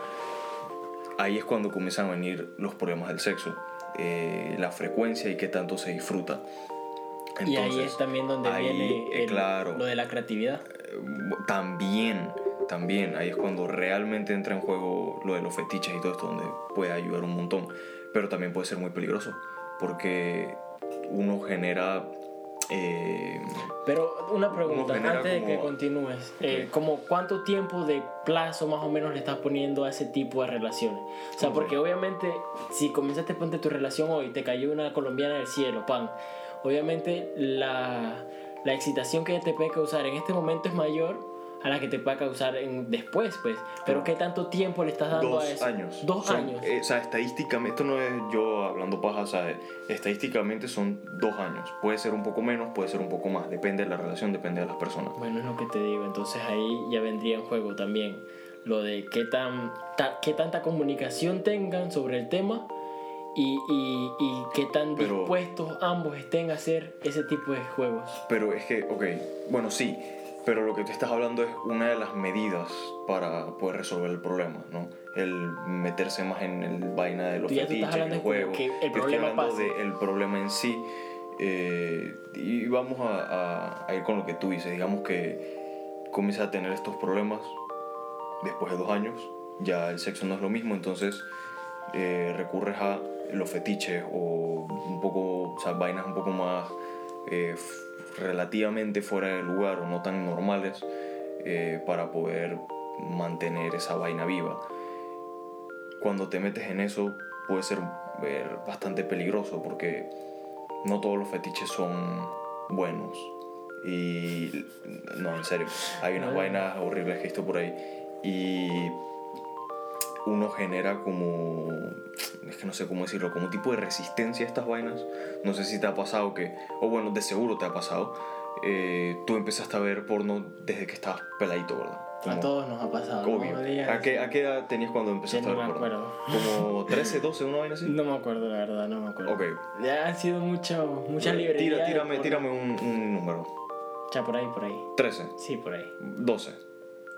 Ahí es cuando comienzan a venir los problemas del sexo. eh, la frecuencia y qué tanto se disfruta. y ahí Entonces, es también donde ahí, viene eh, el- claro, lo de la creatividad. también, también, ahí es cuando realmente entra en juego lo de los fetiches y todo esto, donde puede ayudar un montón, pero también puede ser muy peligroso, porque uno genera... eh, Pero una pregunta, antes de que como- continúes. Eh, como ¿Cuánto tiempo de plazo más o menos le estás poniendo a ese tipo de relaciones? O sea, ¿Cómo porque obviamente si comenzaste ponte tu relación hoy, te cayó una colombiana del cielo, pan. Obviamente la, la excitación que te puede causar en este momento es mayor a la que te puede causar en, después, pues. Pero ¿qué tanto tiempo le estás dando dos a eso? años. Dos Son- años. eh, o sea, estadísticamente, esto no es yo hablando paja, o sea, estadísticamente son dos años. Puede ser un poco menos, puede ser un poco más, depende de la relación, depende de las personas. Bueno, es lo que te digo. Entonces ahí ya vendría en juego también lo de qué, tan, ta- qué tanta comunicación tengan sobre el tema y, y, y qué tan Pero- dispuestos ambos estén a hacer ese tipo de juegos. Pero es que, ok, bueno, sí, pero lo que tú estás hablando es una de las medidas para poder resolver el problema, ¿no? El meterse más en el vaina de los fetiches, hablando el es como juego. que el Yo estoy problema hablando pase. del problema en sí. eh, y vamos a, a- a ir con lo que tú dices. Digamos que comienzas a tener estos problemas después de dos años. Ya el sexo no es lo mismo, entonces eh, recurres a los fetiches o un poco, o sea, vainas un poco más eh, relativamente fuera de lugar o no tan normales eh, para poder mantener esa vaina viva. Cuando te metes en eso puede ser eh, bastante peligroso porque no todos los fetiches son buenos. Y no, en serio, hay unas vainas horribles que he visto por ahí. Y uno genera como, es que no sé cómo decirlo, como un tipo de resistencia a estas vainas. No sé si te ha pasado que, o bueno, de seguro te ha pasado, eh, tú empezaste a ver porno desde que estabas peladito, ¿verdad? A todos nos ha pasado. Obvio. ¿A, qué, ¿A qué edad tenías cuando empezaste no a ver me acuerdo. ¿Como 13, 12, una vaina así? No me acuerdo, la verdad, no me acuerdo. Ok. Ya han sido mucho, muchas librerías. Tira, tírame, tírame un, un número. Ya, por ahí, por ahí. 13, Sí, por ahí. 12.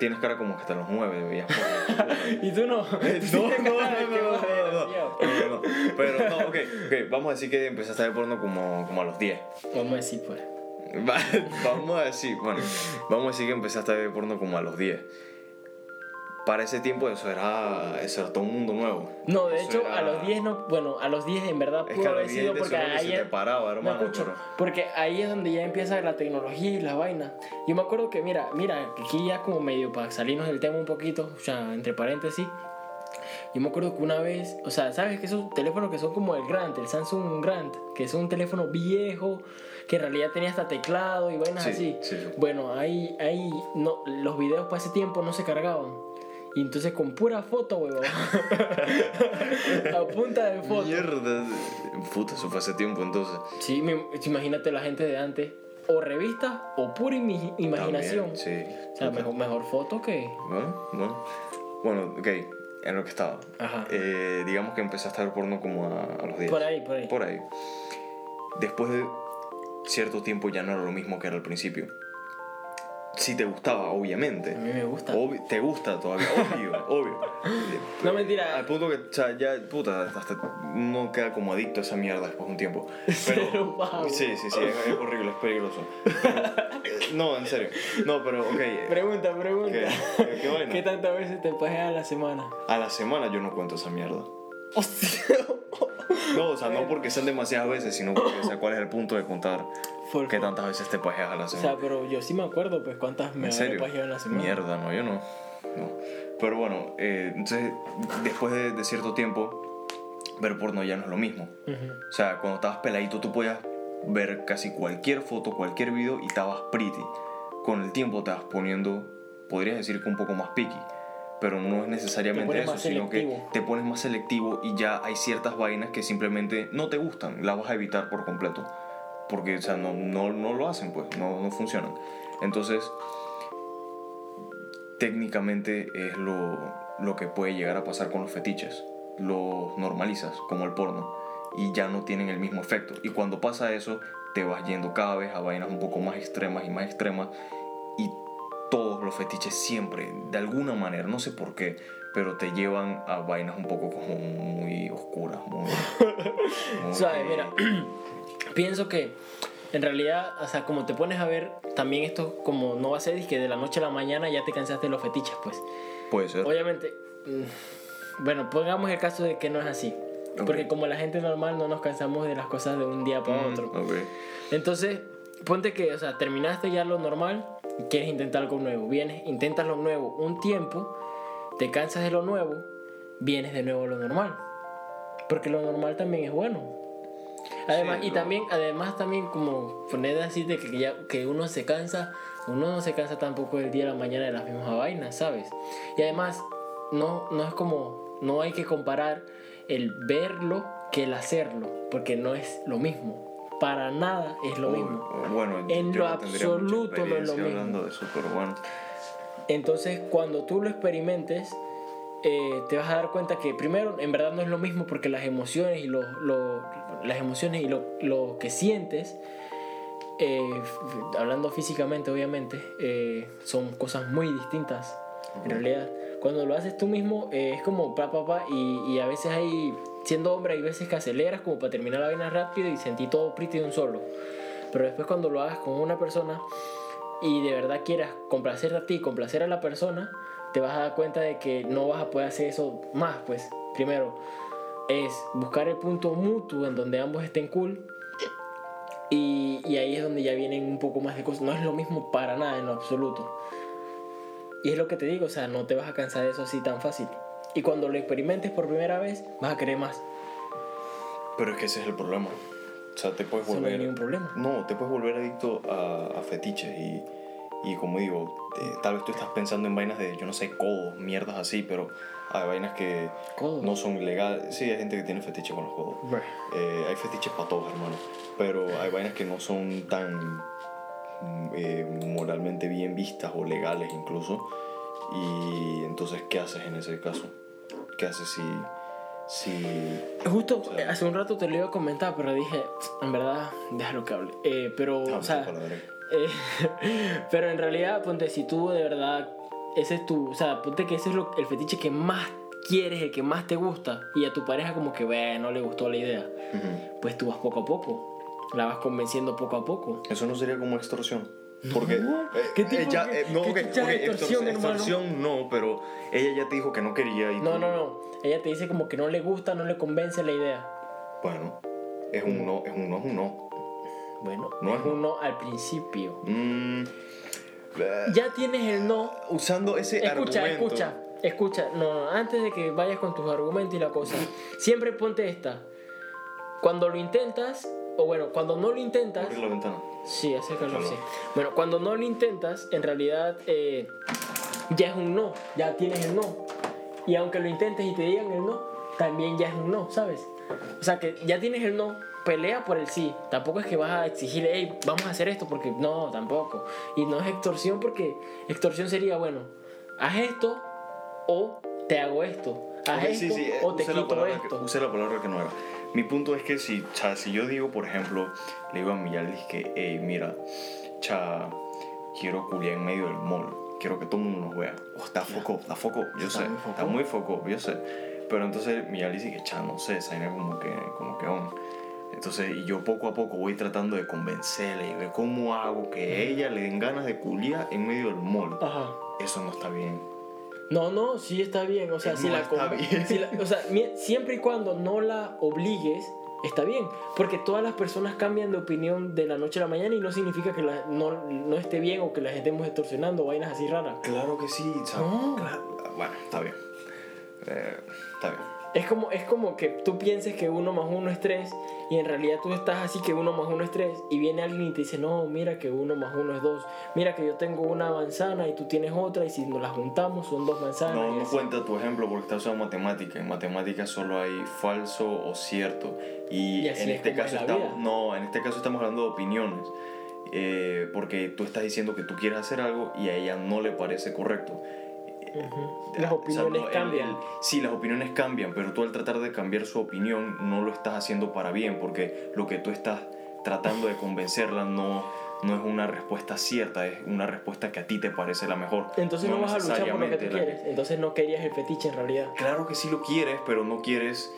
Tienes cara como que hasta los 9 veías porno. ¿Y tú no? No, no, no, no, no, no, no, no. no, no. Pero no, ok, ok, vamos a decir que empezaste a ver porno como, como a los 10. Vamos a decir, pues. Va- vamos a decir, bueno, vamos a decir que empezaste a ver porno como a los 10. Para ese tiempo eso era, eso era todo un mundo nuevo. No, de Eso hecho, era- a los 10 no. Bueno, a los 10 en verdad Es pudo que a haber 10 sido porque ahí. se te paraba, No hermano. escucho, pero- porque ahí es donde ya empieza la tecnología y las vainas. Yo me acuerdo que, mira, mira, aquí ya como medio para salirnos del tema un poquito, o sea, entre paréntesis. Yo me acuerdo que una vez, o sea, ¿sabes que esos teléfonos que son como el Grand, el Samsung Grand, que es un teléfono viejo, que en realidad tenía hasta teclado y vainas Sí, así? sí, sí. Bueno, ahí, ahí no, los videos para ese tiempo no se cargaban. Y entonces con pura foto, huevón. a punta de foto. Mierda. Puta, eso fue hace tiempo entonces. Sí, me- imagínate la gente de antes. O revistas o pura imi- imaginación. También, sí. O sea, mejor, mejor foto que. Bueno, bueno. Bueno, ok, en lo que estaba. Ajá. Eh, digamos que empezaste a ver porno como a, a los 10. Por ahí, por ahí. Por ahí. Después de cierto tiempo ya no era lo mismo que era al principio. Si te gustaba, obviamente. A mí me gusta. Te gusta todavía, obvio, obvio. No, mentira. Al punto que, o sea, ya, puta, hasta uno queda como adicto a esa mierda después de un tiempo. Cero pavo. sí, sí, sí, es, es horrible, es peligroso. Pero, no, en serio. No, pero, ok. Pregunta, pregunta. ¿Qué? ¿Qué- qué vaina? ¿Qué tantas veces te pajeas a la semana? A la semana yo no cuento esa mierda. Hostia. No, o sea, no porque sean demasiadas veces, sino porque, o sea, cuál es el punto de contar Por qué tantas veces te pajeas a la O semana. sea, pero yo sí me acuerdo, pues, cuántas me ¿En habré serio? pajeado en la semana. Mierda, no, yo no. no. Pero bueno, eh, entonces, después de, de cierto tiempo, ver porno ya no es lo mismo. Ujú. O sea, cuando estabas peladito tú podías ver casi cualquier foto, cualquier video y estabas pretty. Con el tiempo te vas poniendo, podrías decir que un poco más picky. Pero no es Te necesariamente eso, sino que te pones más selectivo y ya hay ciertas vainas que simplemente no te gustan, las vas a evitar por completo. Porque, o sea, no, no, no lo hacen, pues, no, no funcionan. Entonces, técnicamente es lo, lo que puede llegar a pasar con los fetiches. Los normalizas, como el porno, y ya no tienen el mismo efecto. Y cuando pasa eso, te vas yendo cada vez a vainas un poco más extremas y más extremas. Y todos los fetiches siempre, de alguna manera, no sé por qué, pero te llevan a vainas un poco como muy oscuras, muy... muy- ¿Sabes? Mira, pienso que en realidad, o sea, como te pones a ver, también esto como no va a ser que de la noche a la mañana ya te cansaste de los fetiches, pues. Puede ser. Obviamente, mm, bueno, pongamos el caso de que no es así. Ok. Porque como la gente normal no nos cansamos de las cosas de un día para Mm, otro. ok. Entonces, ponte que, o sea, terminaste ya lo normal y quieres intentar algo nuevo. Vienes, intentas lo nuevo un tiempo, te cansas de lo nuevo, vienes de nuevo a lo normal. Porque lo normal también es bueno. Además, Sí, y lo- también, además también como poner así de que, ya, que uno se cansa, uno no se cansa tampoco del día a la mañana de las mismas vainas, ¿sabes? Y además, no, no es como, no hay que comparar el verlo que el hacerlo, porque no es lo mismo. Para nada es lo mismo. Bueno, En lo no absoluto no es lo mismo. de eso, pero bueno. Entonces, cuando tú lo experimentes, eh, te vas a dar cuenta que primero en verdad no es lo mismo porque las emociones y lo, lo- las emociones y lo, lo que sientes eh, hablando físicamente obviamente eh, son cosas muy distintas en realidad. Cuando lo haces tú mismo eh, es como pa pa pa y, y a veces hay siendo hombre hay veces que aceleras como para terminar la vaina rápido y sentir todo pretty de un solo. Pero después cuando lo hagas con una persona y de verdad quieras complacer a ti, complacer a la persona, te vas a dar cuenta de que no vas a poder hacer eso más, pues. Primero, es buscar el punto mutuo en donde ambos estén cool. Y, y ahí es donde ya vienen un poco más de cosas. No es lo mismo para nada en lo absoluto. Y es lo que te digo, o sea, no te vas a cansar de eso así tan fácil. Y cuando lo experimentes por primera vez, vas a querer más. Pero es que ese es el problema. O sea, te puedes Eso no hay volver. ningún problema. No, te puedes volver adicto a, a fetiches y, y como digo, eh, tal vez tú estás pensando en vainas de, yo no sé, codos, mierdas así, pero hay vainas que Codos. no son legales. Sí, hay gente que tiene fetiche con los codos. Eh, hay fetiches para todos, hermano. Pero hay vainas que no son tan mm, eh, moralmente bien vistas o legales incluso. Y entonces, ¿qué haces en ese caso? ¿Qué haces si... si Justo O sea- hace un rato te lo iba a comentar, pero dije, en verdad, déjalo que hable. Eh, pero, o sea. Eh, pero en realidad, ponte, si tú de verdad, ese es tu, o sea, ponte que ese es lo, el fetiche que más quieres, el que más te gusta, y a tu pareja como que, ve, no le gustó la idea, Ujú. pues tú vas poco a poco, la vas convenciendo poco a poco. Eso no sería como extorsión. Porque eh, ¿Qué tipo ella, de- eh, no, qué ok, chucha ok, de extorsión, extorsión no, pero ella ya te dijo que no quería y No, tú- no, no, ella te dice como que no le gusta, no le convence la idea. Bueno, es un no, es un no, es un no. Bueno, No es un no al principio. Mm, eh, Ya tienes el no usando ese Escucha, argumento. escucha, escucha. No, no, antes de que vayas con tus argumentos y la cosa, siempre ponte esta. Cuando lo intentas, o bueno, cuando no lo intentas, Abrir la ventana. sí, acércalo, Déjalo. sí. Bueno, cuando no lo intentas, en realidad eh, ya es un no, ya tienes el no. Y aunque lo intentes y te digan el no, también ya es un no, ¿sabes? O sea que ya tienes el no, pelea por el sí. Tampoco es que vas a exigir, hey, vamos a hacer esto, porque no, tampoco. Y no es extorsión, porque extorsión sería, bueno, haz esto o te hago esto. Haz Ok, esto sí, sí, o te quito palabra esto. usé la palabra que no era. Mi punto es que si, cha, si yo digo, por ejemplo, le digo a Miyalis que, hey, mira, cha, quiero culiar en medio del mall, quiero que todo el mundo nos vea. Oh, está foco, está foco, yo Está sé, muy foco. está muy foco, yo sé. Pero entonces Miyalis dice que, cha, no sé, esa como que, como que aún. Entonces, y yo poco a poco voy tratando de convencerle y ver cómo hago que ella le den ganas de culiar en medio del mall. Ajá. Eso no está bien. No, no, sí está bien. O sea, si No la, está con- bien. si la- o sea, siempre y cuando no la obligues, está bien. Porque todas las personas cambian de opinión de la noche a la mañana y no significa que la- no, no esté bien o que las estemos extorsionando o vainas así raras. Claro que sí. No. Claro. Bueno, está bien. Eh, está bien. Es como, es como que tú pienses que uno más uno es tres y en realidad tú estás así que uno más uno es tres y viene alguien y te dice, no, mira que uno más uno es dos. Mira que yo tengo una manzana y tú tienes otra y si nos las juntamos son dos manzanas. No, no cuenta tu ejemplo porque estás usando matemática. En matemática solo hay falso o cierto. Y, en es este caso es estamos, no, en este caso estamos hablando de opiniones. Eh, porque tú estás diciendo que tú quieres hacer algo y a ella no le parece correcto. Ujú. Las O sea, opiniones no, cambian. el- sí, las opiniones cambian, pero tú al tratar de cambiar su opinión no lo estás haciendo para bien, porque lo que tú estás tratando de convencerla no, no es una respuesta cierta, es una respuesta que a ti te parece la mejor. Entonces no, vas a luchar por lo que tú quieres. Entonces no querías el fetiche en realidad. Claro que sí lo quieres, pero no quieres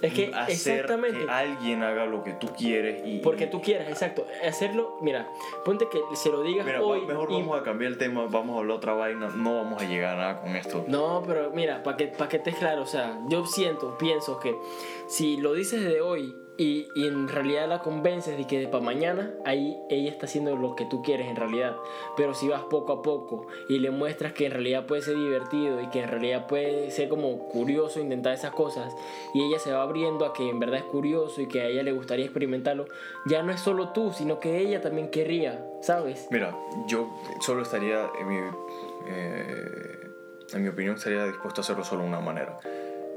Es que hacer exactamente. que alguien haga lo que tú quieres y Porque tú quieras, exacto. Hacerlo, mira, ponte que se lo digas Mira, hoy. mejor y- vamos a cambiar el tema, vamos a hablar otra vaina, no vamos a llegar a nada con esto. No, pero mira, para que, pa' que estés claro, o sea, yo siento, pienso que si lo dices de hoy y, y en realidad la convences de que para mañana, ahí ella está haciendo lo que tú quieres en realidad. Pero si vas poco a poco y le muestras que en realidad puede ser divertido y que en realidad puede ser como curioso intentar esas cosas y ella se va abriendo a que en verdad es curioso y que a ella le gustaría experimentarlo, ya no es solo tú, sino que ella también querría, ¿sabes? Mira, yo solo estaría, en mi, eh, en mi opinión, estaría dispuesto a hacerlo solo de una manera.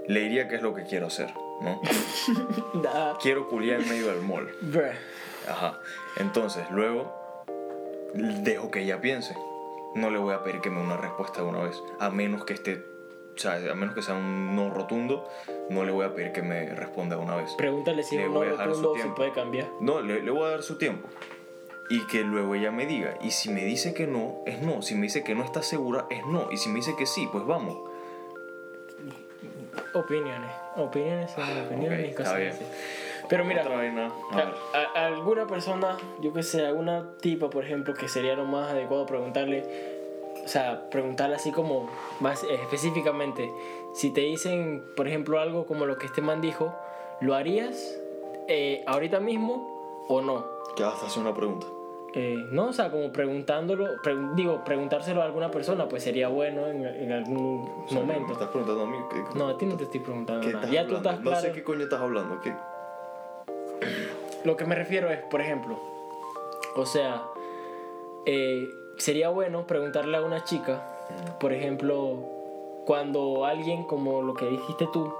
Le diría qué es lo que quiero hacer, ¿no? Quiero culiar en medio del mall. bruh. Ajá. Entonces, luego, dejo que ella piense. No le voy a pedir que me dé una respuesta de una vez, a menos que esté o sea, a menos que sea un no rotundo, no le voy a pedir que me responda una vez. Pregúntale si Le es un no rotundo o si tiempo. puede cambiar. No, le, le voy a dar su tiempo. Y que luego ella me diga. Y si me dice que no, es no. Si me dice que no está segura, es no. Y si me dice que sí, pues vamos. Opiniones. Opiniones son opiniones y cosas bien. así. Pero mira. A a, a- alguna persona, yo que sé, alguna tipa, por ejemplo, que sería lo más adecuado preguntarle, o sea, preguntarle así como más específicamente, si te dicen, por ejemplo, algo como lo que este man dijo, ¿lo harías eh, ahorita mismo o no? Ya hasta hacer una pregunta. Eh, no, o sea, como preguntándolo, pre- digo, preguntárselo a alguna persona, pues sería bueno en, en algún O sea, ¿Me momento. estás preguntando a mí? ¿Qué, No, a ti no te estoy preguntando qué nada. Ya hablando? tú estás No claro. sé qué coño estás hablando. ¿Qué? Lo que me refiero es, por ejemplo, o sea, eh, sería bueno preguntarle a una chica, por ejemplo, cuando alguien, como lo que dijiste tú,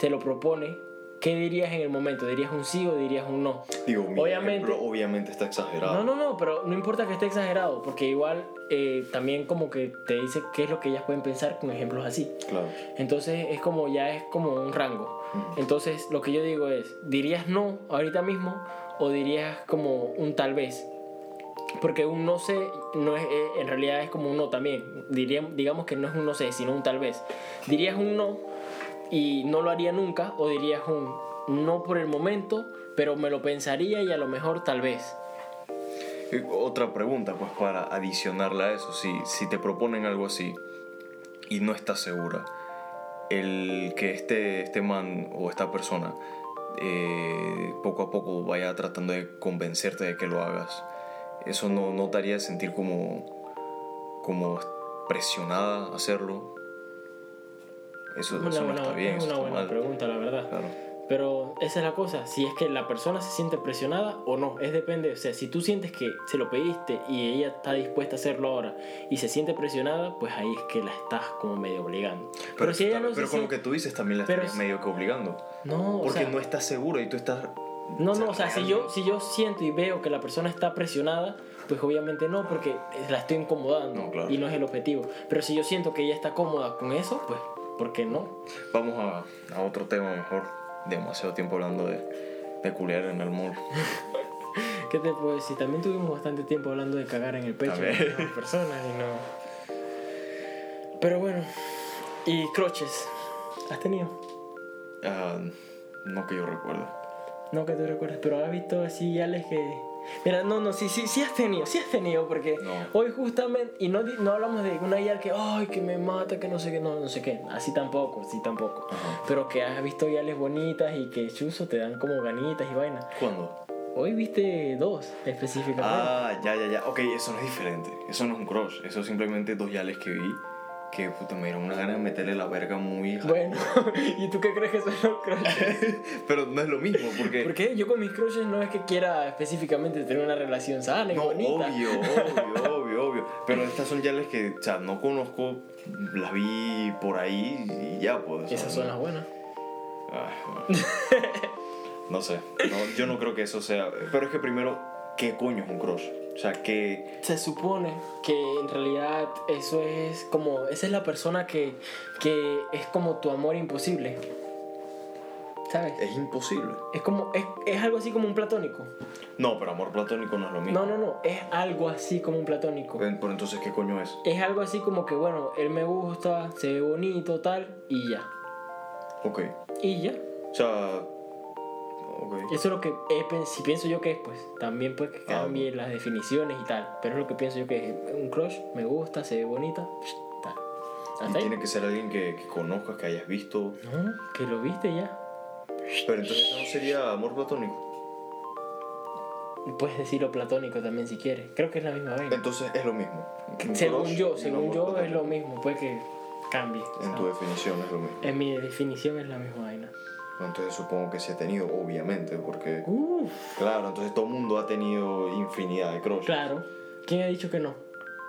te lo propone, ¿qué dirías en el momento? ¿Dirías un sí o dirías un no? Digo, mi Obviamente- ejemplo obviamente está exagerado. No, no, no, pero no importa que esté exagerado, porque igual eh, también como que te dice qué es lo que ellas pueden pensar con ejemplos así. Claro. Entonces es como ya es como un rango. Ujú. Entonces lo que yo digo es, ¿dirías no ahorita mismo o dirías como un tal vez? Porque un no sé no es, eh, en realidad es como un no también. Diría, digamos que no es un no sé, sino un tal vez. ¿Dirías un no y no lo haría nunca o dirías un no por el momento, pero me lo pensaría y a lo mejor tal vez? Eh, Otra pregunta, pues para adicionarla a eso, si, si te proponen algo así y no estás segura, el que este, este man o esta persona eh, poco a poco vaya tratando de convencerte de que lo hagas, eso no, no te haría sentir como, como presionada a hacerlo. Eso, Una eso no está bien, es una está buena mal. pregunta, la verdad. Claro. Pero esa es la cosa, si es que la persona se siente presionada o no, es depende, o sea, si tú sientes que se lo pediste y ella está dispuesta a hacerlo ahora y se siente presionada, pues ahí es que la estás como medio obligando. Pero, si ella no pero con lo que tú dices también la si- medio que obligando. No, o Porque sea, no estás seguro y tú estás... no, no, o sea, si yo, si yo siento y veo que la persona está presionada, pues obviamente no, porque la estoy incomodando No, claro. y no es el objetivo. Pero si yo siento que ella está cómoda con eso, pues, ¿por qué no? Vamos a, a otro tema mejor. Demasiado tiempo hablando de, de culiar en el mall. ¿Qué te puedo decir? También tuvimos bastante tiempo hablando de cagar en el pecho de las personas y no. Pero bueno, ¿y croches? ¿Has tenido? Ah, no que yo recuerde. No que tú recuerdes, pero has visto así yales que. Mira, no, no, sí, sí, sí has tenido, sí has tenido, porque No. hoy justamente, y no, no hablamos de una yal que, ay, que me mata, que no sé qué, no, no sé qué, así tampoco, sí tampoco. Ajá. Pero que has visto yales bonitas y que chuzo te dan como ganitas y vaina. ¿Cuándo? Hoy viste dos específicamente. Ah, ya, ya, ya. Ok, eso no es diferente. Eso no es un crush. Eso es simplemente dos yales que vi que puta, me dieron una gana de meterle la verga muy... Bueno, ¿y tú qué crees que son los crushes? Pero no es lo mismo porque... Porque yo con mis crushes no es que quiera específicamente tener una relación sana y No, bonita. obvio, obvio, obvio, obvio. Pero estas son yales que, o sea, no conozco, las vi por ahí y ya, pues. Esas son las buenas. Ah, bueno. No sé, no, yo no creo que eso sea. Pero es que primero, ¿qué coño es un crush? O sea, que. Se supone que en realidad eso es como. Esa es la persona que, que es como tu amor imposible. ¿Sabes? Es imposible. Es como. Es, es algo así como un platónico. No, pero amor platónico no es lo mismo. No, no, no. Es algo así como un platónico. Pero entonces, ¿qué coño es? Es algo así como que, bueno, él me gusta, se ve bonito, tal, y ya. Ok. Y ya. O sea. Ok. Eso es lo que pen- si pienso yo que es, pues también puede que Ah, cambie las definiciones y tal. Pero es lo que pienso yo que es un crush, me gusta, se ve bonita, tal. Y Hasta ahí. tiene que ser alguien que, que conozcas, que hayas visto. No, que lo viste ya. Pero entonces no sería amor platónico. Puedes decirlo platónico también si quieres. Creo que es la misma vaina. Entonces es lo mismo. Un Según y yo, según yo es platónico. lo mismo. Puede que cambie. En tu ¿sabes? definición es lo mismo. En mi definición es la misma vaina. Entonces supongo que sí ha tenido, obviamente, porque... Uf, Claro, entonces todo el mundo ha tenido infinidad de crushes. claro. ¿Quién ha dicho que no?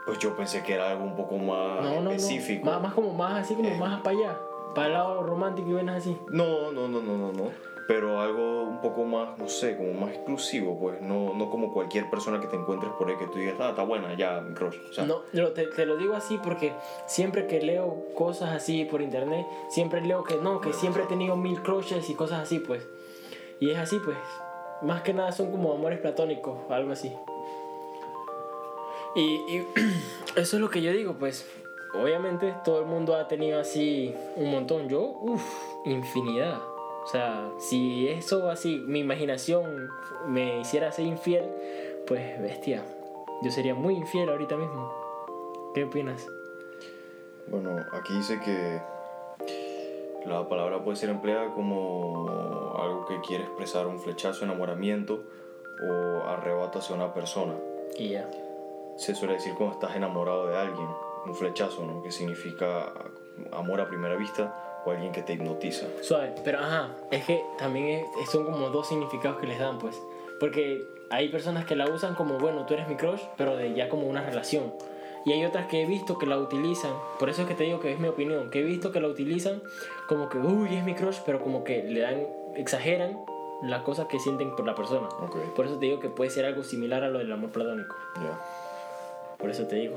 Pues yo pensé que era algo un poco más no, no, específico. no. Más, más como más así como Eh. más para allá. Para el lado romántico y vainas así. No, no, no, no, no, no. Pero algo un poco más, no sé, como más exclusivo, pues no, no como cualquier persona que te encuentres por ahí que tú digas, ah, está buena, ya, mi crush. O sea, No, te, te lo digo así porque siempre que leo cosas así por internet, siempre leo que no, que siempre he tenido mil crushes y cosas así, pues. Y es así, pues. Más que nada son como amores platónicos, algo así. Y, y eso es lo que yo digo, pues. Obviamente todo el mundo ha tenido así un montón. Yo, uff, infinidad. O sea, si eso así, mi imaginación me hiciera ser infiel, pues bestia. Yo sería muy infiel ahorita mismo. ¿Qué opinas? Bueno, aquí dice que la palabra puede ser empleada como algo que quiere expresar un flechazo, enamoramiento o arrebato hacia una persona. Y ya. Se suele decir cuando estás enamorado de alguien, un flechazo, ¿no? Que significa amor a primera vista o alguien que te hipnotiza. Suave, pero ajá, es que también es- son como dos significados que les dan, pues. Porque hay personas que la usan como, bueno, tú eres mi crush, pero de ya como una relación. Y hay otras que he visto que la utilizan, por eso es que te digo que es mi opinión, que he visto que la utilizan como que, uy, es mi crush, pero como que le dan, exageran las cosas que sienten por la persona. Ok. Por eso te digo que puede ser algo similar a lo del amor platónico. Ya. Por eso te digo.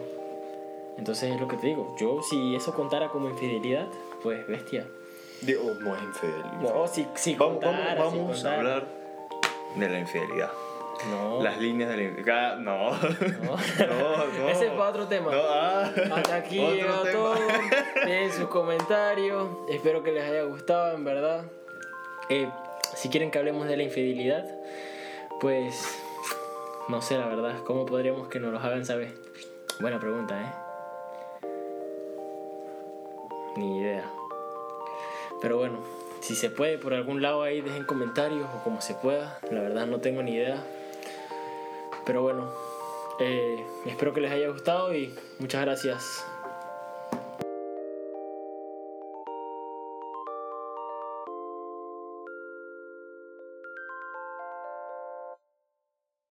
Entonces es lo que te digo. Yo, si eso contara como infidelidad, pues bestia. Digo, no es infidel. No, si, si Vamos, vamos, si vamos a hablar de la infidelidad. No. Las líneas de la infidelidad. No. No. No, no. Ese es para otro tema. No, ah. Hasta aquí llegó todo. Dejen sus comentarios. Espero que les haya gustado, en verdad. Eh, si quieren que hablemos de la infidelidad, pues no sé, la verdad. ¿Cómo podríamos que nos los hagan saber? Buena pregunta, ¿eh? Ni idea. Pero bueno, si se puede por algún lado ahí, dejen comentarios o como se pueda. La verdad no tengo ni idea. Pero bueno, eh, espero que les haya gustado y muchas gracias.